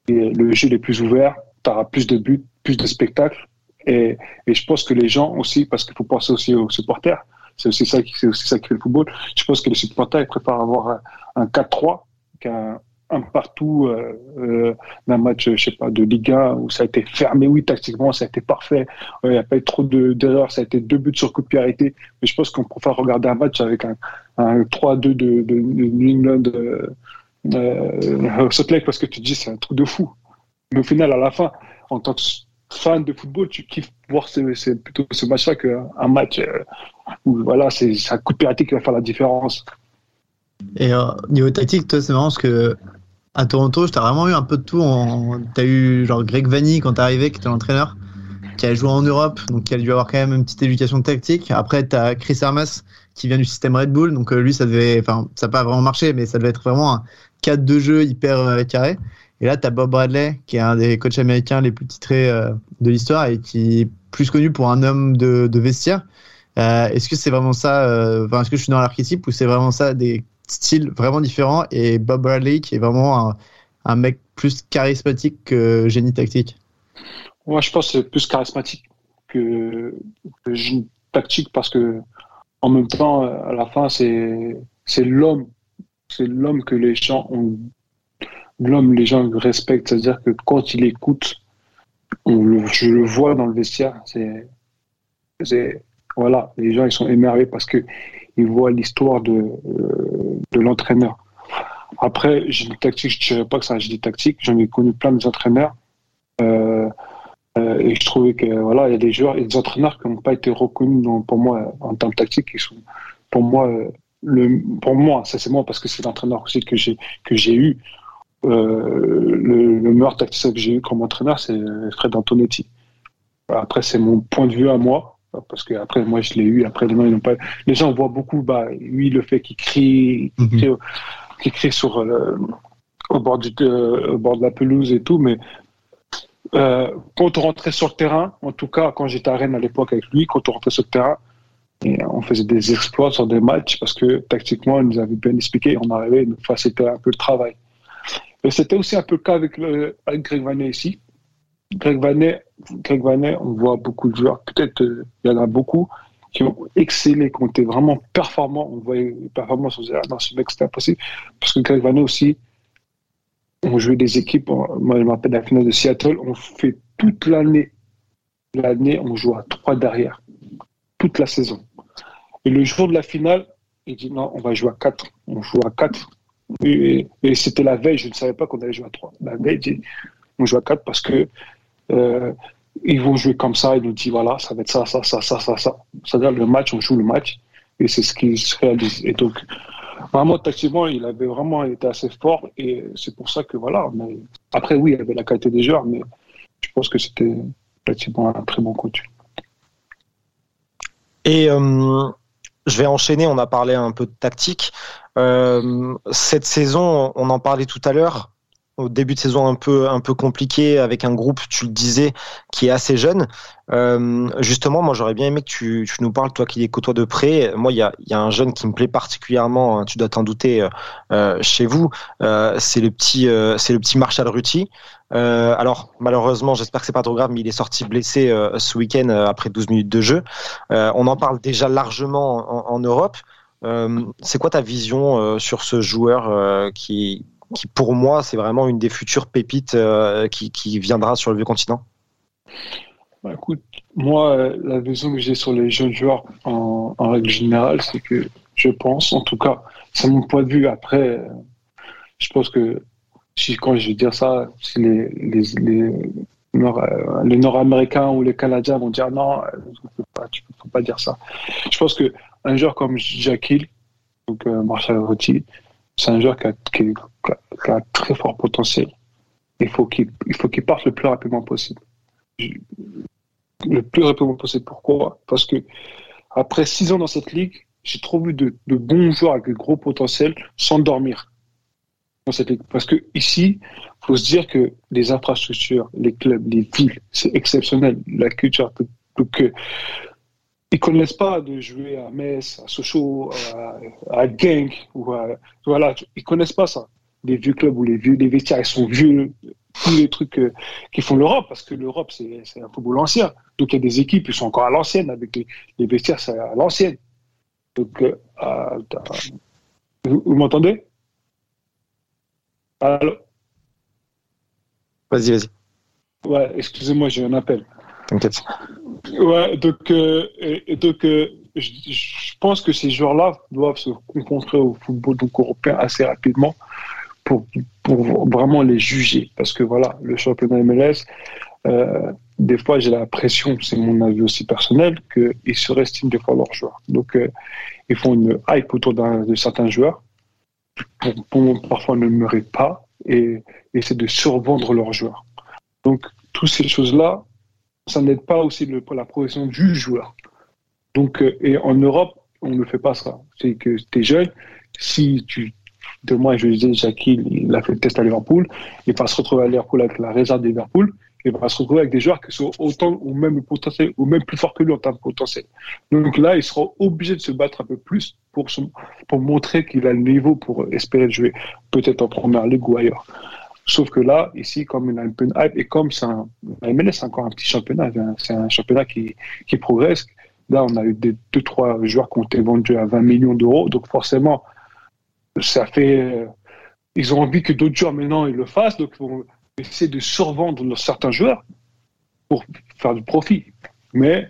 le jeu est plus ouvert, tu auras plus de buts, plus de spectacles. Et, et, je pense que les gens aussi, parce qu'il faut penser aussi aux supporters, c'est aussi ça qui, fait le football. Je pense que les supporters ils préfèrent avoir un 4-3 qu'un un partout euh, euh, d'un match, je sais pas, de Ligue 1 où ça a été fermé. Oui, tactiquement, ça a été parfait. Il n'y a pas eu trop d'erreurs. ça a été deux buts sur coup de arrêté. Mais je pense qu'on préfère regarder un match avec un, un 3-2 de, de, de New England euh, euh, parce que tu te dis c'est un truc de fou. Mais au final, à la fin, en tant que fan de football, tu kiffes voir ce, ce, plutôt ce match-là qu'un match euh, où voilà, c'est un coup de arrêté qui va faire la différence. Et euh, niveau tactique, toi, c'est marrant parce que à Toronto, tu as vraiment eu un peu de tout. En... Tu as eu genre Greg Vanny quand t'es arrivé, qui était l'entraîneur, qui a joué en Europe, donc qui a dû avoir quand même une petite éducation tactique. Après, tu as Chris Armas, qui vient du système Red Bull, donc euh, lui, ça devait, enfin, ça n'a pas vraiment marché, mais ça devait être vraiment un cadre de jeu hyper euh, carré. Et là, tu as Bob Bradley, qui est un des coachs américains les plus titrés euh, de l'histoire et qui est plus connu pour un homme de, vestiaire. Est-ce que c'est vraiment ça, enfin, est-ce que je suis dans l'archétype ou c'est vraiment ça des style vraiment différent. Et Bob Bradley qui est vraiment un, mec plus charismatique que génie tactique. Moi, je pense que c'est plus charismatique que, génie tactique parce que en même temps, à la fin, c'est c'est l'homme, c'est l'homme que les gens l'homme les gens respectent, c'est-à-dire que quand il écoute, je le vois dans le vestiaire, c'est c'est voilà, les gens ils sont émerveillés parce que ils voient l'histoire de, euh, de l'entraîneur. Après, j'ai des tactiques, je ne dirais pas que c'est un génie tactique, j'en ai connu plein d'entraîneurs. Euh, euh, et je trouvais que voilà, il y a des joueurs et des entraîneurs qui n'ont pas été reconnus pour moi en termes tactiques, qui sont pour moi le pour moi, ça c'est moi parce que c'est l'entraîneur aussi que j'ai que j'ai eu. Euh, le, le, meilleur tacticien que j'ai eu comme entraîneur, c'est Fred Antonetti. Après, c'est mon point de vue à moi parce que après moi je l'ai eu. Après les gens ils n'ont pas les gens voient beaucoup bah lui le fait qu'il crie qu'il crie, qu crie, sur au bord du euh, au bord de la pelouse et tout mais euh, quand on rentrait sur le terrain en tout cas quand j'étais à Rennes à l'époque avec lui quand on rentrait sur le terrain et on faisait des exploits sur des matchs parce que tactiquement il nous avait bien expliqué on arrivait nous facilitait un peu le travail. Et c'était aussi un peu le cas avec, le, avec Greg Vanet ici Greg Vanet on voit beaucoup de joueurs, peut-être euh, il y en a beaucoup qui ont excellé, qui ont été vraiment performants. On voyait les performances, on se ah non, ce mec, c'était impossible. Parce que Greg Vanet aussi, on jouait des équipes, moi je me rappelle la finale de Seattle, on fait toute l'année, l'année, on joue à trois derrière, toute la saison. Et le jour de la finale, il dit non, on va jouer à quatre. On joue à quatre. Et, et c'était la veille, je ne savais pas qu'on allait jouer à trois. La veille, il dit, on joue à quatre parce que euh, ils vont jouer comme ça, il nous dit voilà, ça va être ça, ça, ça, ça, ça, ça. C'est-à-dire le match, on joue le match et c'est ce qui se réalise. Et donc, vraiment, tactiquement, il avait vraiment été assez fort et c'est pour ça que voilà. Mais après, oui, il avait la qualité des joueurs, mais je pense que c'était tactiquement un très bon coach. Et euh, je vais enchaîner. On a parlé un peu de tactique. Euh, cette saison, on en parlait tout à l'heure. Au début de saison un peu un peu compliqué avec un groupe, tu le disais, qui est assez jeune. Euh, justement, moi j'aurais bien aimé que tu, tu, nous parles, toi qui les côtoies de près. Moi, il y a, y a, un jeune qui me plaît particulièrement. Hein, tu dois t'en douter. Euh, chez vous, euh, c'est le petit euh, c'est le petit Marshall Ruti. Euh, alors malheureusement, j'espère que c'est pas trop grave, mais il est sorti blessé euh, ce week-end euh, après 12 minutes de jeu. on en parle déjà largement en, en Europe. c'est quoi ta vision sur ce joueur qui, qui, pour moi, c'est vraiment une des futures pépites qui, qui, viendra sur le vieux continent bah, Écoute, moi, la vision que j'ai sur les jeunes joueurs en, règle générale, c'est que je pense, en tout cas, c'est mon point de vue. Après, je pense que si, quand je vais dire ça, si les, les, les, Nord, les Nord-Américains ou les Canadiens vont dire non, tu ne peux pas dire ça. Je pense qu'un joueur comme Jackie, donc euh, Marshall Rotti, c'est un joueur qui a, qui, très fort potentiel. Il faut qu'il parte le plus rapidement possible. Le plus rapidement possible. Pourquoi? Parce que après six ans dans cette ligue, j'ai trop vu de, bons joueurs avec de gros potentiel s'endormir parce que ici, faut se dire que les infrastructures, les clubs, les villes, c'est exceptionnel. La culture, donc, ils connaissent pas de jouer à Metz, à Sochaux, à, à Genk, ou à, voilà, ils connaissent pas ça. Les vieux clubs ou les vieux, les vestiaires, ils sont vieux, tous les trucs euh, qui font l'Europe, parce que l'Europe, c'est un football ancien. Donc il y a des équipes qui sont encore à l'ancienne, avec les, les vestiaires, c'est à l'ancienne. Donc, euh, vous m'entendez? Allô? Vas-y, vas-y. Ouais, excusez-moi, j'ai un appel. Ouais, donc, euh, et, donc euh, je, pense que ces joueurs-là doivent se confronter au football européen assez rapidement pour, pour vraiment les juger. Parce que voilà, le championnat MLS, euh, des fois j'ai l'impression, c'est mon avis aussi personnel, qu'ils surestiment des fois leurs joueurs. Donc, ils font une hype autour de certains joueurs pour, parfois ne pas et essaient de survendre leurs joueurs. Donc, toutes ces choses-là, ça n'aide pas aussi la progression du joueur. Donc, euh, et en Europe, on ne fait pas ça. C'est que tu es jeune, si tu. Demain, je disais, Jackie, il a fait le test à Liverpool, il va se retrouver à Liverpool avec la réserve de Liverpool, il va se retrouver avec des joueurs qui sont autant ou même potentiel, ou même plus forts que lui en termes de potentiel. Donc là, il sera obligé de se battre un peu plus pour, pour montrer qu'il a le niveau pour espérer jouer peut-être en première ligue ou ailleurs. Sauf que là, ici, comme il a un peu de hype, et comme c'est un, MLS, c'est encore un petit championnat, c'est un championnat qui, qui progresse. Là, on a eu des, deux, trois joueurs qui ont été vendus à 20 millions d'euros. Donc, forcément, ça fait. Ils ont envie que d'autres joueurs maintenant ils le fassent. Donc, ils vont essayer de survendre certains joueurs pour faire du profit. Mais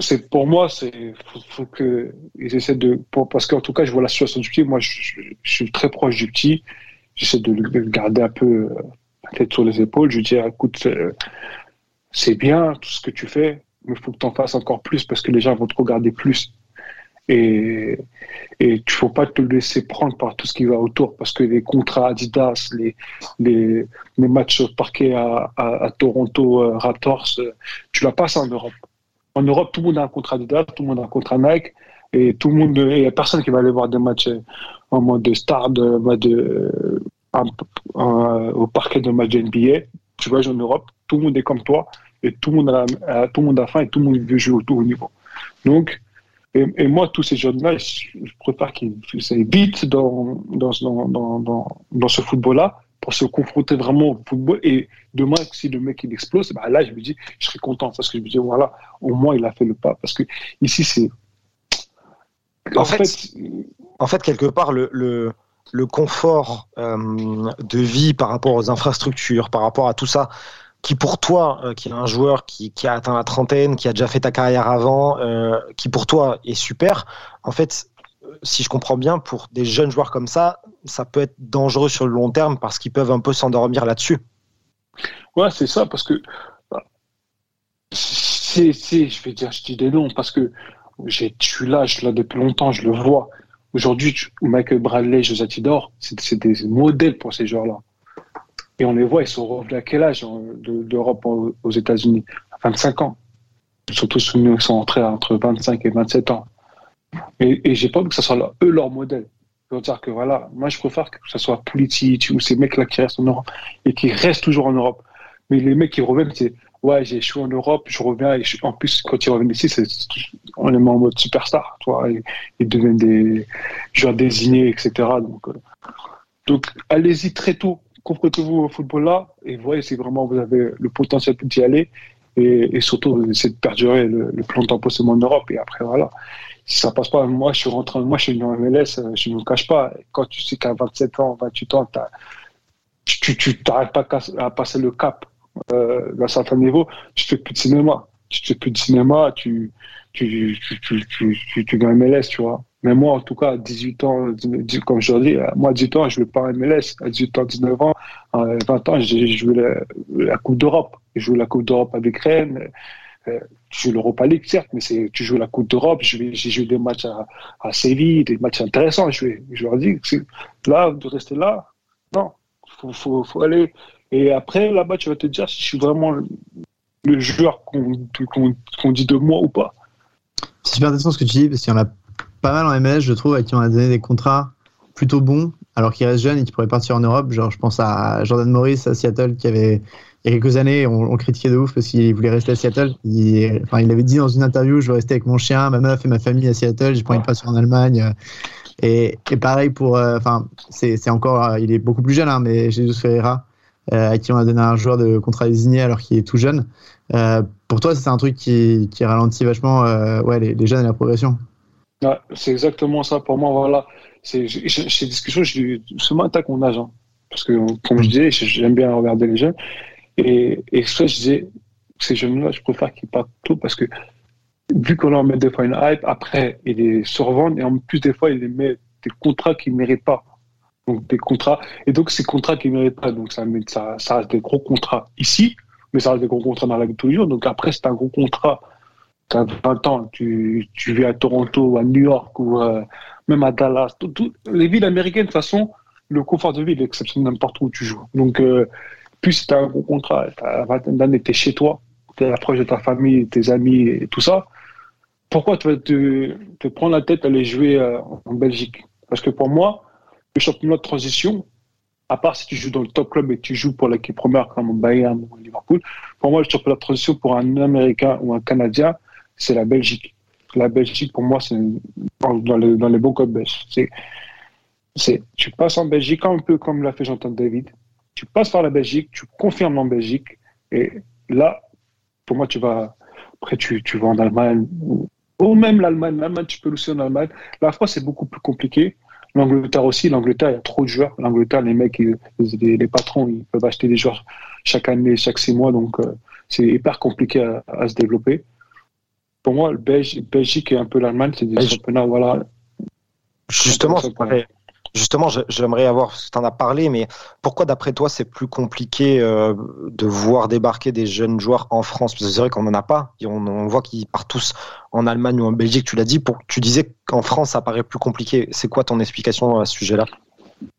c'est pour moi, c'est faut, faut que essaient de parce qu'en tout cas, je vois la situation du petit. Moi, je suis très proche du petit. J'essaie de le garder un peu la tête sur les épaules. Je lui dis, écoute, c'est bien tout ce que tu fais, mais il faut que tu en fasses encore plus parce que les gens vont te regarder plus. Et il ne faut pas te laisser prendre par tout ce qui va autour parce que les contrats Adidas, les, les, les matchs parqués à, à, à Toronto euh, Raptors, euh, tu l'as pas ça en Europe. En Europe, tout le monde a un contrat Adidas, tout le monde a un contrat Nike et tout le monde, il n'y a personne qui va aller voir des matchs euh, en mode de star, de, de, un, au parquet de match de NBA. Tu vois, en Europe, tout le monde est comme toi et tout le monde a, tout le monde a faim et tout le monde veut jouer au haut niveau. Donc, et, et, moi, tous ces jeunes-là, je, je, préfère qu'ils aillent vite dans, dans, dans, dans, dans ce football-là pour se confronter vraiment au football. Et demain, si le mec il explose, bah là, je me dis, je serais content parce que je me dis, voilà, au moins il a fait le pas. Parce que ici, c'est. En, en, fait, fait, en fait, quelque part, le, le, le confort euh, de vie par rapport aux infrastructures, par rapport à tout ça, qui pour toi, euh, qui est un joueur qui, qui, a atteint la trentaine, qui a déjà fait ta carrière avant, euh, qui pour toi est super, en fait, si je comprends bien, pour des jeunes joueurs comme ça, ça peut être dangereux sur le long terme parce qu'ils peuvent un peu s'endormir là-dessus. Ouais, c'est ça, parce que c'est, je vais dire, je dis des noms parce que là, je suis là depuis longtemps, je le vois. Aujourd'hui, Michael Bradley, José Tidor, c'est des modèles pour ces joueurs-là. Et on les voit, ils sont revenus à quel âge d'Europe de, aux États-Unis? À 25 ans. Surtout ceux qui sont entrés entre 25 et 27 ans. Et, et j'ai pas envie que ce soit eux leur modèle. Pour dire que voilà, moi je préfère que ce soit Pulisic ou ces mecs-là qui restent en Europe et qui restent toujours en Europe. Mais les mecs qui reviennent, c'est ouais, j'ai échoué en Europe, je reviens et en plus quand ils reviennent ici, on les met en mode superstar, tu vois, ils, deviennent des joueurs désignés, etc. Donc, euh, donc allez-y très tôt, confrontez-vous au football là et voyez si vraiment vous avez le potentiel d'y aller et, et surtout essayer de perdurer le, plus longtemps possible en Europe et après voilà. Si ça passe pas, moi je suis rentré, moi je suis en MLS, euh, je ne me cache pas. Quand tu sais qu'à 27 ans, 28 ans, tu tu t'arrêtes pas à passer le cap euh, d'un certain niveau, tu fais plus de cinéma. Tu fais plus de cinéma, tu tu tu tu gagnes MLS, tu vois. Mais moi, en tout cas, à 18 ans, comme je leur dis, à moi, à 18 ans, je ne veux pas MLS. À 18 ans, 19 ans, à 20 ans, j'ai joué la, Coupe d'Europe. J'ai joué la Coupe d'Europe avec Rennes. Euh, tu joues l'Europa League, certes, mais tu joues la Coupe d'Europe. J'ai joué des matchs à, Séville, des matchs intéressants. Je, leur dis, là, de rester là, non. Faut, faut aller. Et après, là-bas, tu vas te dire si je suis vraiment le, joueur qu'on, dit de moi ou pas. C'est super intéressant ce que tu dis, parce qu'il y en a pas mal en MLS, je trouve, à qui on a donné des contrats plutôt bons, alors qu'ils restent jeunes et qui pourraient partir en Europe. Genre, je pense à Jordan Morris à Seattle, qui avait, il y a quelques années, on, critiquait de ouf parce qu'il voulait rester à Seattle. Il, enfin, il avait dit dans une interview, je veux rester avec mon chien, ma meuf et ma famille à Seattle, j'ai pas envie de passer en Allemagne. Et, pareil pour, euh, enfin, c'est encore, il est beaucoup plus jeune, hein, mais Jesus Ferreira, euh, à qui on a donné un joueur de contrat désigné alors qu'il est tout jeune. Euh, pour toi, c'est un truc qui, qui ralentit vachement euh, ouais, les, les jeunes et la progression. Ouais, c'est exactement ça pour moi. Voilà, c'est j'ai- j'ai ce matin avec mon agent, parce que comme je disais, j'aime bien regarder les jeunes. Et, et ça, je disais, ces jeunes-là, je préfère qu'ils partent tôt parce que vu qu'on leur met des fois une hype, après ils les survendent et en plus des fois ils les mettent des contrats qu'ils ne méritent pas. Donc des contrats et donc ces contrats qu'ils ne méritent pas, donc ça, ça, ça reste des gros contrats ici, mais ça reste des gros contrats dans la vie de tous les jours. Donc après c'est un gros contrat tu as 20 ans, tu, tu vis à Toronto à New York ou euh, même à Dallas. Tout- les villes américaines, de toute façon, le confort de vie il est exceptionnel n'importe où tu joues. Donc, euh, plus tu as un gros contrat, tu as vingtaine d'années, tu es chez toi, tu es proche de ta famille, tes amis et tout ça, pourquoi tu vas te, te prendre la tête à aller jouer euh, en Belgique? Parce que pour moi, le championnat de transition, à part si tu joues dans le top club et tu joues pour l'équipe première comme Bayern ou Liverpool, pour moi, le championnat de transition pour un Américain ou un Canadien, c'est la Belgique. La Belgique, pour moi, c'est dans, les, dans les bons clubs belges. C'est, tu passes en Belgique un peu comme l'a fait Jean-Antoine David. Tu passes par la Belgique, tu confirmes en Belgique, et là, pour moi, tu vas, après, tu, tu vas en Allemagne, ou, ou même l'Allemagne. L'Allemagne, tu peux aussi en Allemagne. La France, c'est beaucoup plus compliqué. L'Angleterre aussi. L'Angleterre, il y a trop de joueurs. L'Angleterre, les mecs, ils- les, les patrons, ils peuvent acheter des joueurs chaque année, chaque six mois. Donc, euh, c'est hyper compliqué à, à se développer. Pour moi, le Belgique et un peu l'Allemagne, c'est des championnats, voilà. Justement, ça, j'aimerais- justement, j'aimerais avoir, tu en as parlé, mais pourquoi d'après toi c'est plus compliqué euh, de voir débarquer des jeunes joueurs en France? Parce que c'est vrai qu'on n'en a pas, on, on voit qu'ils partent tous en Allemagne ou en Belgique, tu l'as dit, pour, tu disais qu'en France ça paraît plus compliqué. C'est quoi ton explication à ce sujet-là?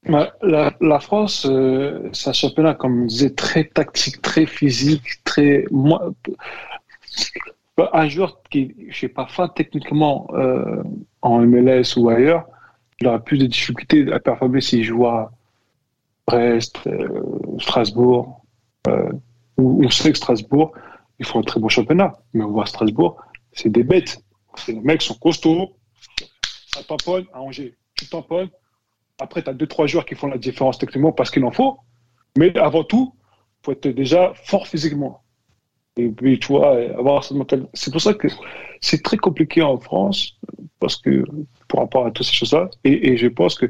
La, la France, euh, c'est un championnat, comme je disais, très tactique, très physique, très. Moi, un joueur qui, je sais pas, fin techniquement euh, en MLS ou ailleurs, il aura plus de difficultés à performer s'il joue à Brest, euh, Strasbourg. Euh, on sait que Strasbourg, ils font un très bon championnat. Mais on voit Strasbourg, c'est des bêtes. C'est- Les mecs sont costauds. Ça tamponne à Angers. Tu tamponnes. Après, tu as deux, trois joueurs qui font la différence techniquement parce qu'il en faut. Mais avant tout, il faut être déjà fort physiquement. Et puis, tu vois, avoir cette mentalité. C'est pour ça que c'est très compliqué en France, parce que, par rapport à toutes ces choses-là. Et, je pense que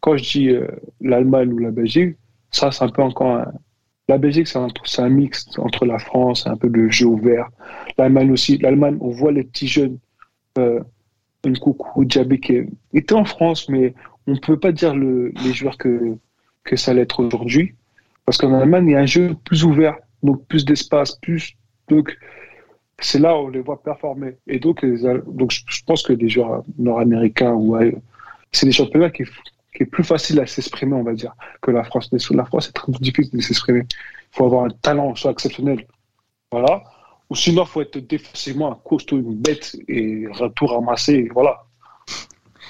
quand je dis euh, l'Allemagne ou la Belgique, ça, c'est un peu encore un- La Belgique, c'est un, mix entre la France, un peu de jeu ouvert. L'Allemagne aussi. L'Allemagne, on voit les petits jeunes, euh, Nkoukou, Diaby, qui étaient en France, mais on ne peut pas dire le, les joueurs que, que ça allait être aujourd'hui. Parce qu'en Allemagne, il y a un jeu plus ouvert, donc plus d'espace, plus. Donc, c'est là où on les voit performer. Et donc, je pense que les joueurs nord-américains ou ailleurs, c'est des championnats qui, qui est plus facile à s'exprimer, on va dire, que la France. La France, c'est très difficile de s'exprimer. Il faut avoir un talent soit exceptionnel. Voilà. Ou sinon, il faut être défensivement un costaud, une bête et tout ramasser. Voilà.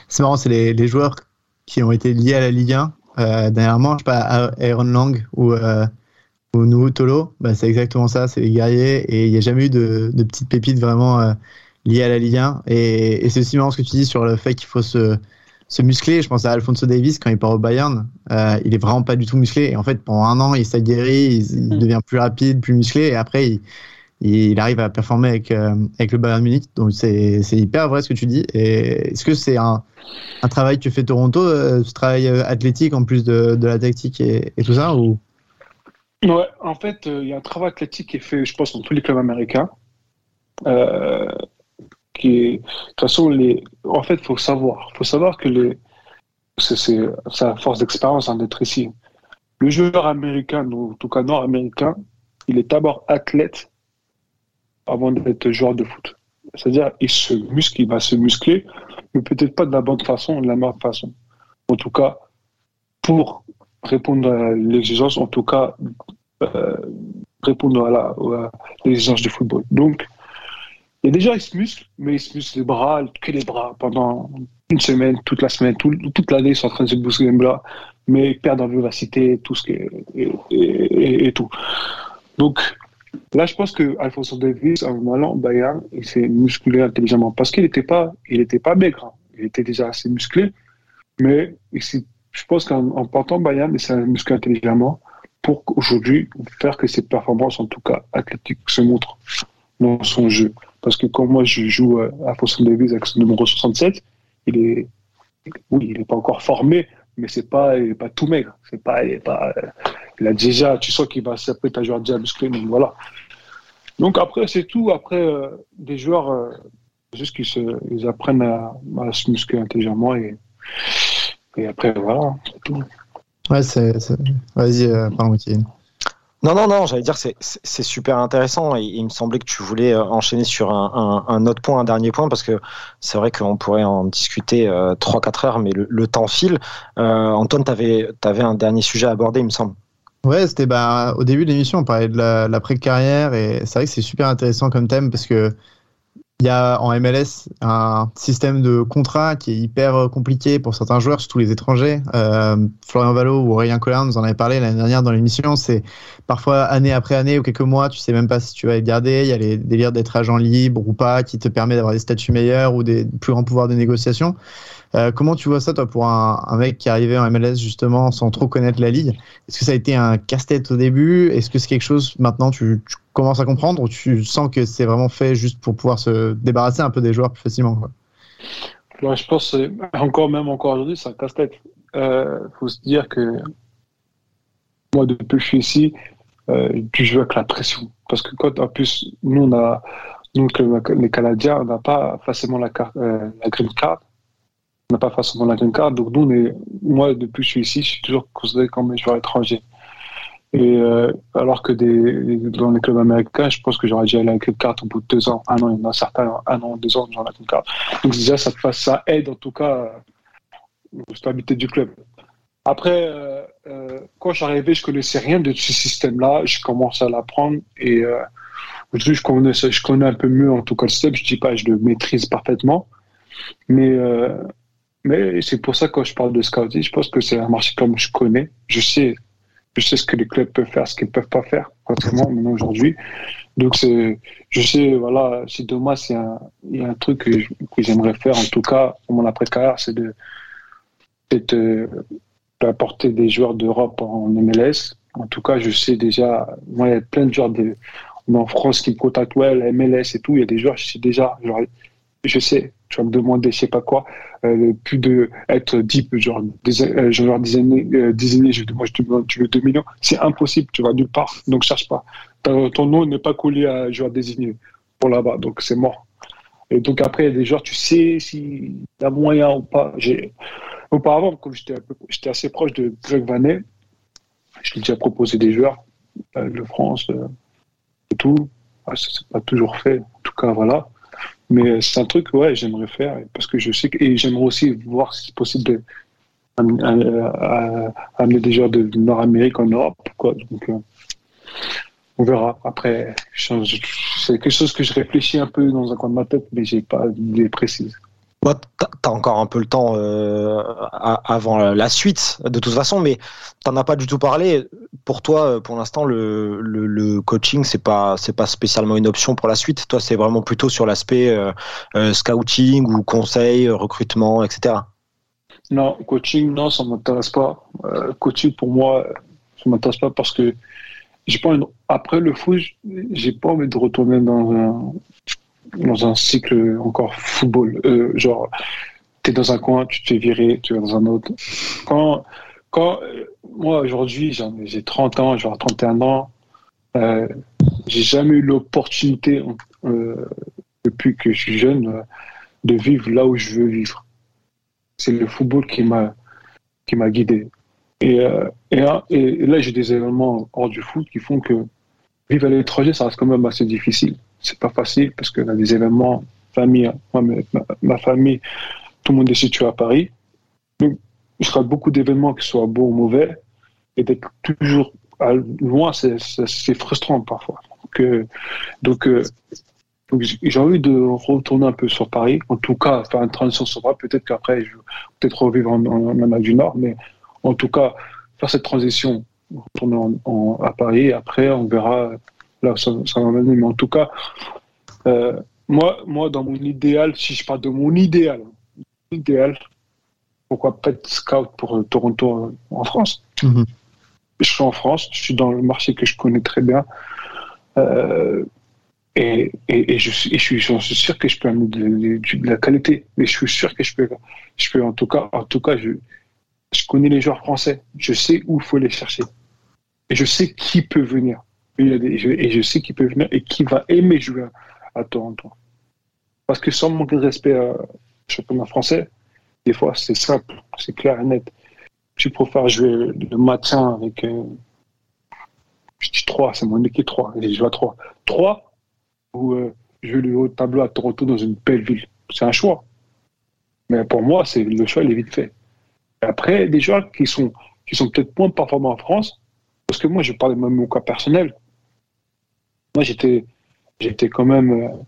c'est marrant, c'est les, les, joueurs qui ont été liés à la Ligue 1 euh, dernièrement, je sais pas, Aaron Lang ou, euh, ou Nouveau Tolo, bah, c'est exactement ça, c'est les guerriers et il n'y a jamais eu de, de petites pépites vraiment euh, liées à la Ligue 1. Et, et c'est aussi marrant ce que tu dis sur le fait qu'il faut se, se muscler. Je pense à Alfonso Davis quand il part au Bayern, euh, il est vraiment pas du tout musclé. Et en fait, pendant un an, il s'aguerrit, il, il, mm. devient plus rapide, plus musclé, et après, il, il arrive à performer avec, euh, avec le Bayern Munich. Donc c'est hyper vrai ce que tu dis. Et est-ce que c'est un, un, travail que fait Toronto, ce travail athlétique en plus de, de la tactique et, et, tout ça ou? Ouais, en fait, il y a un travail athlétique qui est fait, je pense, dans tous les clubs américains. qui est, de toute façon, les, en fait, faut savoir, faut savoir que les, c'est sa force d'expérience hein, d'être ici. Le joueur américain, ou en tout cas nord-américain, il est d'abord athlète avant d'être joueur de foot. C'est-à-dire, il se muscle, il va se muscler, mais peut-être pas de la bonne façon, de la meilleure façon. En tout cas, pour répondre à l'exigence, en tout cas, euh, répondre à, l'exigence du football. Donc, il des gens, ils se musclent, mais ils se musclent les bras, que les bras, pendant une semaine, toute la semaine, tout, toute l'année, ils sont en train de se muscler les bras, mais ils perdent en vivacité, tout ce qui est, et, et, et tout. Donc, Là, je pense que Alfonso Davis, en allant Bayern, il s'est musclé intelligemment parce qu'il n'était pas, il pas maigre. Hein. Il était déjà assez musclé, mais je pense qu'en partant au Bayern, il s'est musclé intelligemment pour aujourd'hui faire que ses performances, en tout cas athlétiques, se montrent dans son jeu. Parce que quand moi je joue à Alfonso Davis avec son numéro 67, il est, oui, il n'est pas encore formé, mais c'est pas, il est pas tout maigre. C'est pas, il est pas, il a déjà, tu sens qu'il va s'apprêter à jouer déjà musclé, donc voilà. Donc après, c'est tout. Après, euh, des joueurs, euh, juste qu'ils ils apprennent à, à, se muscler intelligemment et, et après, voilà, c'est tout. Ouais, c'est, vas-y, euh, parlons non, non, non, j'allais dire que c'est super intéressant et il me semblait que tu voulais euh, enchaîner sur un, un, un autre point, un dernier point, parce que c'est vrai qu'on pourrait en discuter euh, 3-4 heures, mais le, le temps file. Euh, Antoine, tu avais, avais, un dernier sujet à aborder, il me semble. Ouais, c'était bah, au début de l'émission, on parlait de l'après-carrière et c'est vrai que c'est super intéressant comme thème parce que il y a en MLS un système de contrat qui est hyper euh, compliqué pour certains joueurs, surtout les étrangers. Euh, Florian Valo ou Aurélien Collin nous en avait parlé l'année dernière dans l'émission. C'est parfois année après année ou quelques mois, tu sais même pas si tu vas être gardé. Il y a les délires d'être agent libre ou pas qui te permet d'avoir des statuts meilleurs ou des plus grands pouvoirs de négociation. Euh, comment tu vois ça, toi, pour un, mec qui est arrivé en MLS justement sans trop connaître la ligue? Est-ce que ça a été un casse-tête au début? Est-ce que c'est quelque chose maintenant tu, commences à comprendre ou tu sens que c'est vraiment fait juste pour pouvoir se débarrasser un peu des joueurs plus facilement ouais, Je pense encore même encore aujourd'hui, c'est un casse-tête. Il euh, faut se dire que moi, depuis que je suis ici, euh, je joue avec la pression. Parce que quand, en plus, nous, on a, nous les Canadiens, on n'a pas carte, euh, la green card n'a pas forcément la green card. Donc, nous, on moi, depuis que je suis ici, je suis toujours considéré comme un joueur étranger. Et euh, alors que dans les clubs américains, je pense que j'aurais déjà la green card au bout de deux ans, un an. Il y en a certains, un an, deux ans, dans la green card. Donc, déjà, ça, ça aide en tout cas la stabilité du club. Après, euh, euh, quand j'arrivais, je connaissais rien de ce système-là. Je commence à l'apprendre et euh, aujourd'hui, je connais, je connais un peu mieux en tout cas le système. Je dis pas, je le maîtrise parfaitement, mais euh, mais c'est pour ça que quand je parle de scouting, je pense que c'est un marché comme je connais. Je sais, je sais ce que les clubs peuvent faire, ce qu'ils ne peuvent pas faire, contrairement <laughs> maintenant aujourd'hui. Donc c'est, je sais, voilà, si demain c'est un, il y a un truc que, que j'aimerais faire, en tout cas pour mon après carrière, c'est de, de, d'apporter des joueurs d'Europe en MLS. En tout cas, je sais déjà, moi il y a plein de joueurs de, en France qui me contactent, ouais, la MLS et tout. Il y a des joueurs, je sais déjà, genre, je sais, tu vas me demander, je sais pas quoi, euh, plus de être deep, genre, des, euh, genre désigné, euh, je, moi je te demande, tu veux 2 millions, c'est impossible, tu vas nulle part, donc cherche pas. Ton nom n'est pas collé à joueur désigné pour là-bas, donc c'est mort. Et donc après, il y a des joueurs, tu sais s'il y a moyen ou pas. Auparavant, comme j'étais, assez proche de Greg Vanet, je lui ai déjà proposé des joueurs, euh, de France euh, et tout. Ah, c'est pas toujours fait, en tout cas, voilà. Mais c'est un truc, ouais, j'aimerais faire parce que je sais que, et j'aimerais aussi voir si c'est possible d'amener des joueurs de, Nord-Amérique en Europe, quoi. Donc, euh, on verra. Après, c'est quelque chose que je réfléchis un peu dans un coin de ma tête, mais j'ai pas d'idée précise. Bah, t'as encore un peu le temps euh, avant la suite, de toute façon, mais t'en as pas du tout parlé. Pour toi, pour l'instant, le, le, coaching, c'est pas c'est pas spécialement une option pour la suite. Toi, c'est vraiment plutôt sur l'aspect euh, euh, scouting ou conseil, recrutement, etc. Non, coaching, non, ça m'intéresse pas. coaching, pour moi, ça m'intéresse pas parce que j'ai pas après le foot, j'ai pas envie de retourner dans un dans un cycle encore football. Euh, genre, tu es dans un coin, tu te fais virer, tu vas dans un autre. Quand, quand euh, moi, aujourd'hui, j'ai 30 ans, j'ai 31 ans, euh, j'ai jamais eu l'opportunité, euh, depuis que je suis jeune, de vivre là où je veux vivre. C'est le football qui m'a guidé. Et, et, et là, j'ai des événements hors du foot qui font que vivre à l'étranger, ça reste quand même assez difficile c'est pas facile parce qu'on a des événements, famille, moi, ma, famille, tout le monde est situé à Paris. Donc, il sera beaucoup d'événements qui soient beaux ou mauvais. Et d'être toujours loin, c'est frustrant parfois. Donc, euh, donc, j'ai envie de retourner un peu sur Paris. En tout cas, faire une transition sur Paris. Peut-être qu'après, je vais peut-être revivre en, Amérique du Nord. Mais en tout cas, faire cette transition, retourner à Paris. Après, on verra là, ça, ça va Mais en tout cas, euh, moi, moi, dans mon idéal, si je parle de mon idéal, idéal, pourquoi pas être scout pour euh, Toronto euh, en France? Mhm. Je suis en France, je suis dans le marché que je connais très bien. et, et, je, suis, je, suis, sûr que je peux amener de, la qualité. Mais je suis sûr que je peux, je peux en tout cas, en tout cas, je, je connais les joueurs français. Je sais où il faut les chercher. Et je sais qui peut venir et je sais qu'il peut venir et qu'il va aimer jouer à, Toronto. Parce que sans manquer de respect à championnat français, des fois c'est simple, c'est clair et net. Tu préfères jouer le matin avec. Euh, je dis 3, c'est mon équipe 3, et je joue à 3. 3 ou euh, je le haut tableau à Toronto dans une belle ville. C'est un choix. Mais pour moi, c'est le choix, il est vite fait. après, des joueurs qui sont, qui sont peut-être moins performants en France, parce que moi, je parle de mon cas personnel. Moi, j'étais, j'étais quand même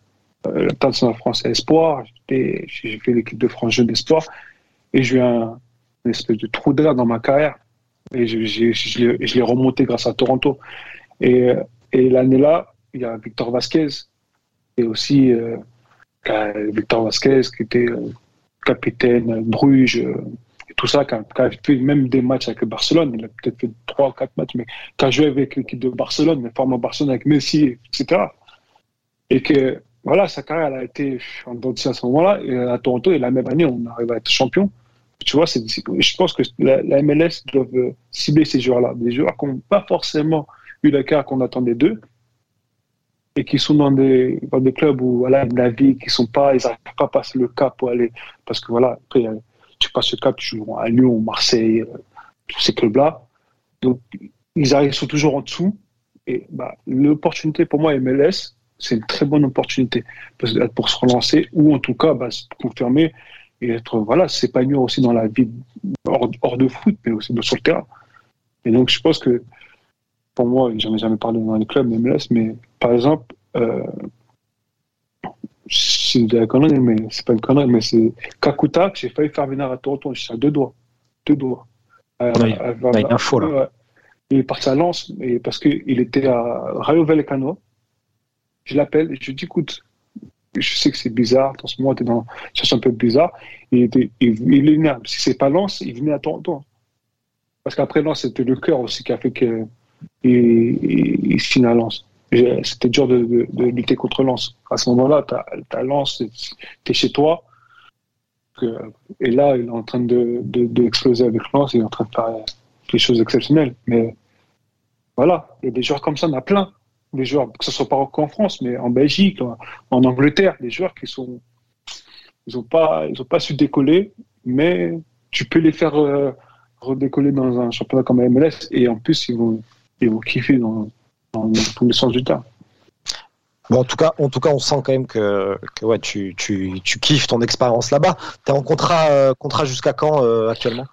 euh, la France Espoir. J'ai fait l'équipe de France Jeune Espoir et j'ai eu un, espèce de trou d'air dans ma carrière. Et je, l'ai remonté grâce à Toronto. Et, et l'année-là, il y a Victor Vasquez et aussi euh, Victor Vasquez qui était euh, capitaine Bruges euh, tout ça, qui a, fait même des matchs avec Barcelone. Il a peut-être fait trois ou quatre matchs, mais qui a joué avec l'équipe de Barcelone, formé Barcelone avec Messi, etc. Et que, voilà, sa carrière elle a été en dentiste à ce moment-là. Et à Toronto, et la même année, on arrive à être champion. Tu vois, c'est, je pense que la, MLS doit cibler ces joueurs-là. Des joueurs qui n'ont pas forcément eu la carrière qu'on attendait d'eux et qui sont dans des, dans des clubs où voilà, la vie, qui sont pas, ils n'arrivent pas à passer le cap pour aller. Parce que voilà, après, tu passes ce cap, tu joues à Lyon, Marseille, euh, tous ces clubs-là. Donc, ils arrivent, sont toujours en dessous. Et bah, l'opportunité pour moi, MLS, c'est une très bonne opportunité pour se relancer ou en tout cas bah, se confirmer et être, voilà, s'épanouir aussi dans la vie hors, de foot, mais aussi sur le terrain. Et donc, je pense que pour moi, j'en ai jamais parlé dans les clubs MLS, mais par exemple, euh, c'est de la connerie, mais c'est pas une connerie, mais c'est Kakuta que j'ai failli faire venir à Toronto. Je suis à deux doigts. Deux doigts. Euh, il, y a faux, là. Il est parti à Lens et parce qu'il était à Rayo Vallecano. Je l'appelle et je lui dis écoute, je sais que c'est bizarre, en ce moment, tu es dans une situation un peu bizarre. Il, était, il, est né, si c'est pas Lens, il venait à Toronto. Parce qu'après Lens, c'était le cœur aussi qui a fait qu'il il, signe à Lens c'était dur de, lutter contre Lens. À ce moment-là, tu as, Lens, tu es chez toi. et là, il est en train d'exploser de, avec Lens, il est en train de faire des choses exceptionnelles. Mais voilà, il y a des joueurs comme ça, on a plein. Des joueurs, que ce soit pas qu'en France, mais en Belgique, en, Angleterre, des joueurs qui sont. Ils n'ont pas, pas su décoller, mais tu peux les faire euh, redécoller dans un championnat comme la MLS et en plus, ils vont, ils vont kiffer dans tous les sens du terme. Bon, en tout cas, en tout cas, on sent quand même que, que ouais, tu, tu, tu kiffes ton expérience là-bas. Tu es en contrat, euh, contrat jusqu'à quand euh, actuellement?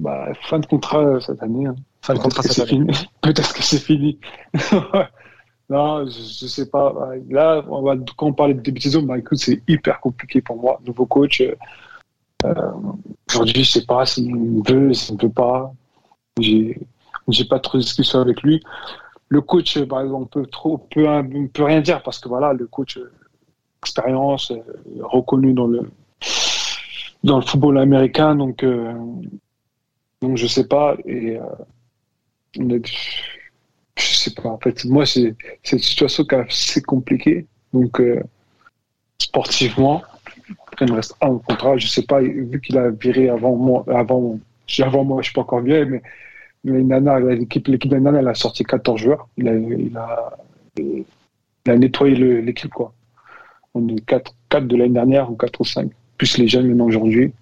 Bah, Fin de contrat euh, cette année. Hein. Fin de contrat cette année. <laughs> Peut-être que c'est fini. <laughs> Non, je, je sais pas. Là, on va, quand on parle de début de saison, bah, écoute, c'est hyper compliqué pour moi. Nouveau coach. euh, Aujourd'hui, je sais pas s'il me veut, s'il ne veut pas. J'ai, j'ai pas trop de discussion avec lui. Le coach, euh, par exemple, peut trop, peut, peut rien dire parce que voilà, le coach, euh, expérience, euh, reconnu dans le, dans le football américain, donc, euh, donc je sais pas. Et, euh, je sais pas. En fait, moi, c'est, une situation qui est assez compliquée. Donc, euh, sportivement, il me reste un contrat. Je sais pas, vu qu'il a viré avant moi, avant, avant moi, je suis pas encore vieux, mais, l'équipe, l'équipe de Nana, elle a sorti 14 joueurs. Il a, nettoyé le- l'équipe, quoi. On est 4, 4 de l'année dernière ou 4 ou 5, plus les jeunes maintenant aujourd'hui.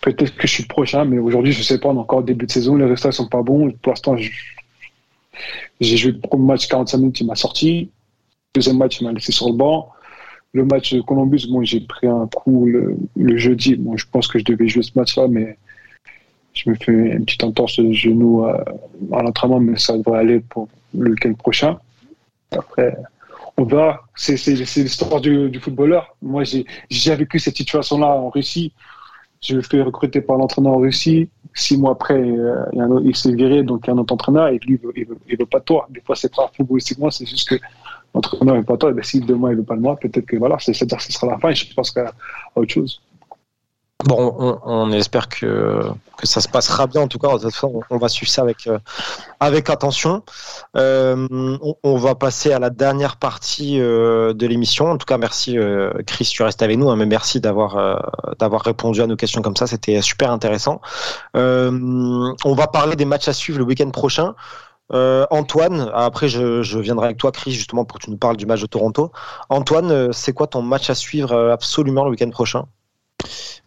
Peut-être que je suis le prochain, mais aujourd'hui, je sais pas, on est encore au début de saison, les résultats sont pas bons. Pour l'instant, j'ai joué le premier match 45 minutes, il m'a sorti. Deuxième match, il m'a laissé sur le banc. Le match de Columbus, bon, j'ai pris un coup le, le jeudi. Bon, je pense que je devais jouer ce match-là, mais je me fais une petite entorse de genou à l'entraînement, mais ça devrait aller pour le week-end prochain. Après, on verra. C'est l'histoire du, footballeur. Moi, j'ai vécu cette situation-là en Russie. Je me fais recruter par l'entraîneur en Russie. Six mois après, euh, il, s'est viré, donc il y a un autre entraîneur et lui, il veut, veut, pas toi. Des fois, c'est pas footballistiquement, c'est juste que l'entraîneur veut pas toi. Et ben, si demain, il veut pas de moi, peut-être que voilà, c'est- c'est-à-dire ce sera la fin et je pense à autre chose. Bon, on, espère que, ça se passera bien. En tout cas, on, va suivre ça avec, euh, attention. Euh, on, va passer à la dernière partie euh, de l'émission. En tout cas, merci Chris, tu restes avec nous. hein, mais merci d'avoir répondu à nos questions comme ça. C'était super intéressant. On va parler des matchs à suivre le week-end prochain. Antoine, après je, viendrai avec toi, Chris, justement pour que tu nous parles du match de Toronto. Antoine, c'est quoi ton match à suivre absolument le week-end prochain?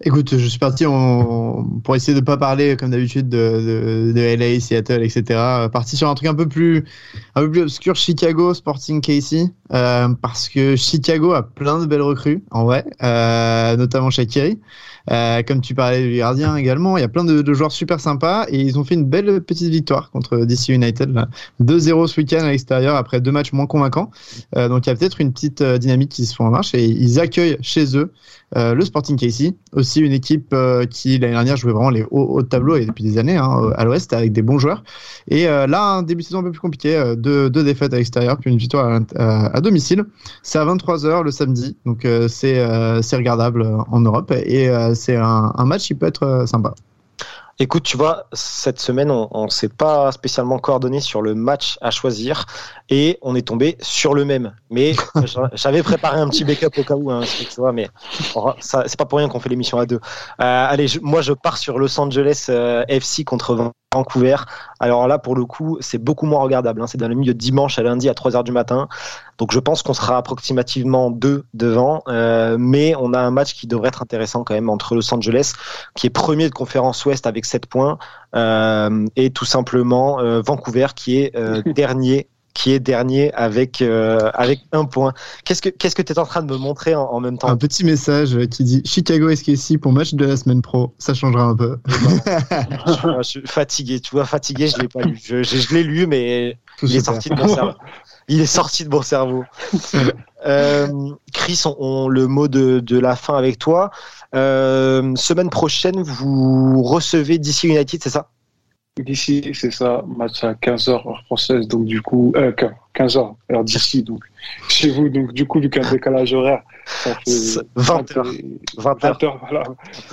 Écoute, je suis parti pour essayer de pas parler comme d'habitude de, LA, Seattle, etc. Parti sur un truc un peu plus, un peu plus obscur, Chicago, Sporting Casey, euh, parce que Chicago a plein de belles recrues, en vrai, euh, notamment Shakiri. Euh, comme tu parlais du gardien également, il y a plein de, de joueurs super sympas et ils ont fait une belle petite victoire contre DC United. là. 2-0 ce week-end à l'extérieur après deux matchs moins convaincants. Euh, donc il y a peut-être une petite dynamique qui se fait en marche et ils accueillent chez eux euh, le Sporting Casey, aussi une équipe euh, qui l'année dernière jouait vraiment les hauts, hauts de tableau et depuis des années hein, à l'Ouest avec des bons joueurs. Et euh, là, un début de saison un peu plus compliqué, euh, deux, deux défaites à l'extérieur puis une victoire à, domicile. C'est à 23h le samedi, donc euh, c'est euh, regardable euh, en Europe et euh, c'est un, un match qui peut être euh, sympa. Écoute, tu vois, cette semaine, on, on s'est pas spécialement coordonné sur le match à choisir et on est tombé sur le même. Mais <laughs> j'a- j'avais préparé un petit backup au cas où, hein, tu vois, mais c'est pas pour rien qu'on fait l'émission à deux. Euh, allez, je- moi, je pars sur Los Angeles euh, FC contre Vancouver. Alors là, pour le coup, c'est beaucoup moins regardable. hein. C'est dans le milieu de dimanche à lundi à 3h du matin. Donc je pense qu'on sera approximativement deux devant. Euh, mais on a un match qui devrait être intéressant quand même entre Los Angeles, qui est premier de conférence Ouest avec 7 points, euh, et tout simplement euh, Vancouver qui est euh, <laughs> dernier qui est dernier avec euh, avec un point. Qu'est-ce que qu'est-ce que tu es en train de me montrer en, en même temps? Un petit message qui dit Chicago SKC pour match de la semaine pro, ça changera un peu? <laughs> je, suis fatigué, tu vois, fatigué, je l'ai pas lu. Je, je, je l'ai lu, mais Tout il est sorti de mon cerveau. <laughs> Il est sorti de mon cerveau. <laughs> Euh, Chris, on, on- le mot de, de la fin avec toi. Euh, semaine prochaine, vous recevez DC United, c'est ça? D'ici, c'est ça, match à 15h heure française, donc du coup, euh, 15h heure d'ici, donc chez vous, donc du coup, vu qu'il y a un décalage horaire, ça fait 20h. 20 heures. 20h, voilà,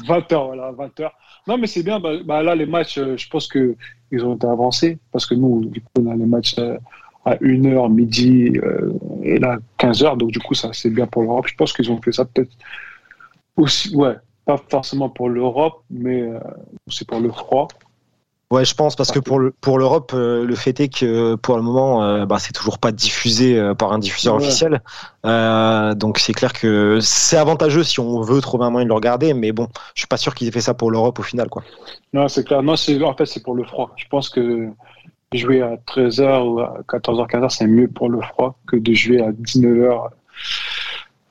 20h, voilà, 20h. Non, mais c'est bien, bah, bah, là, les matchs, euh, je pense que ils ont été avancés, parce que nous, du coup, on a les matchs euh, à 1h, midi, euh, et là, 15h, donc du coup, ça, c'est bien pour l'Europe. Je pense qu'ils ont fait ça peut-être aussi, ouais, pas forcément pour l'Europe, mais c'est pour le froid. Ouais, je pense parce que pour le, pour l'Europe, euh, le fait est que pour le moment, euh, bah, c'est toujours pas diffusé euh, par un diffuseur Ouais. officiel. Euh, donc c'est clair que c'est avantageux si on veut trouver un moyen de le regarder, mais bon, je suis pas sûr qu'ils aient fait ça pour l'Europe au final, quoi. Non, c'est clair. Non, c'est, en fait, c'est pour le froid. Je pense que jouer à 13h ou à 14h, 15h, c'est mieux pour le froid que de jouer à 19h.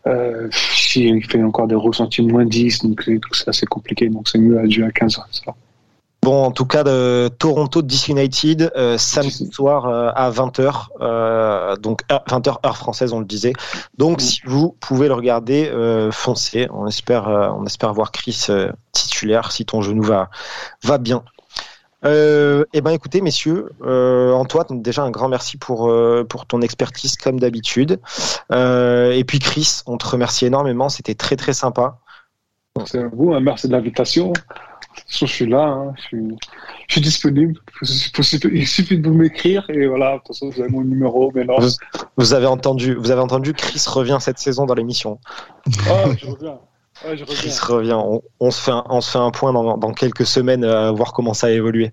Euh, si il fait encore des ressentis moins 10, donc c'est, donc c'est assez compliqué. Donc c'est mieux à jouer à 15h. Bon, en tout cas, de Toronto DC United, euh, samedi soir euh, à 20h, euh, donc 20h heure française, on le disait. Donc, si vous pouvez le regarder, euh, foncez. On espère, euh, on espère voir Chris euh, titulaire si ton genou va, va bien. Euh, eh ben, écoutez, messieurs, euh, Antoine, déjà un grand merci pour euh, pour ton expertise comme d'habitude. Euh, et puis Chris, on te remercie énormément. C'était très très sympa. C'est à vous, hein, merci de l'invitation. Je suis là, hein, je, suis, je suis disponible. Il suffit de vous m'écrire et voilà, de toute façon, vous avez mon numéro. Mais non. Vous, vous avez entendu, vous avez entendu, Chris revient cette saison dans l'émission. Ah, je reviens. Ouais, je reviens. Chris revient. On, on se fait un, on se fait un point dans, dans quelques semaines, euh, voir comment ça a évolué.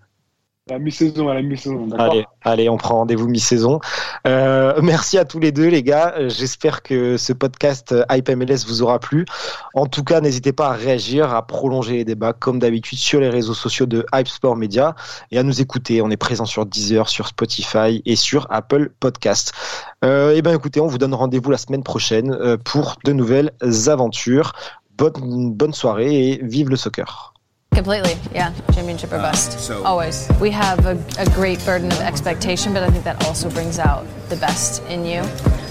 La mi-saison, à la mi-saison, Allez, on prend rendez-vous mi-saison. Euh, merci à tous les deux, les gars. J'espère que ce podcast euh, Hype MLS vous aura plu. En tout cas, n'hésitez pas à réagir, à prolonger les débats comme d'habitude sur les réseaux sociaux de Hype Sport Media et à nous écouter. On est présent sur Deezer, sur Spotify et sur Apple Podcast. Euh, et ben, écoutez, on vous donne rendez-vous la semaine prochaine euh, pour de nouvelles aventures. Bonne, bonne soirée et vive le soccer. Completely, yeah. Championship or uh, bust. Always. We have a, a great burden of expectation, but I think that also brings out the best in you.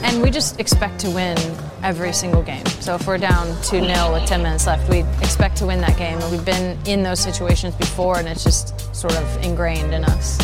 And we just expect to win every single game. So if we're down 2 0 with 10 minutes left, we expect to win that game. And we've been in those situations before, and it's just sort of ingrained in us.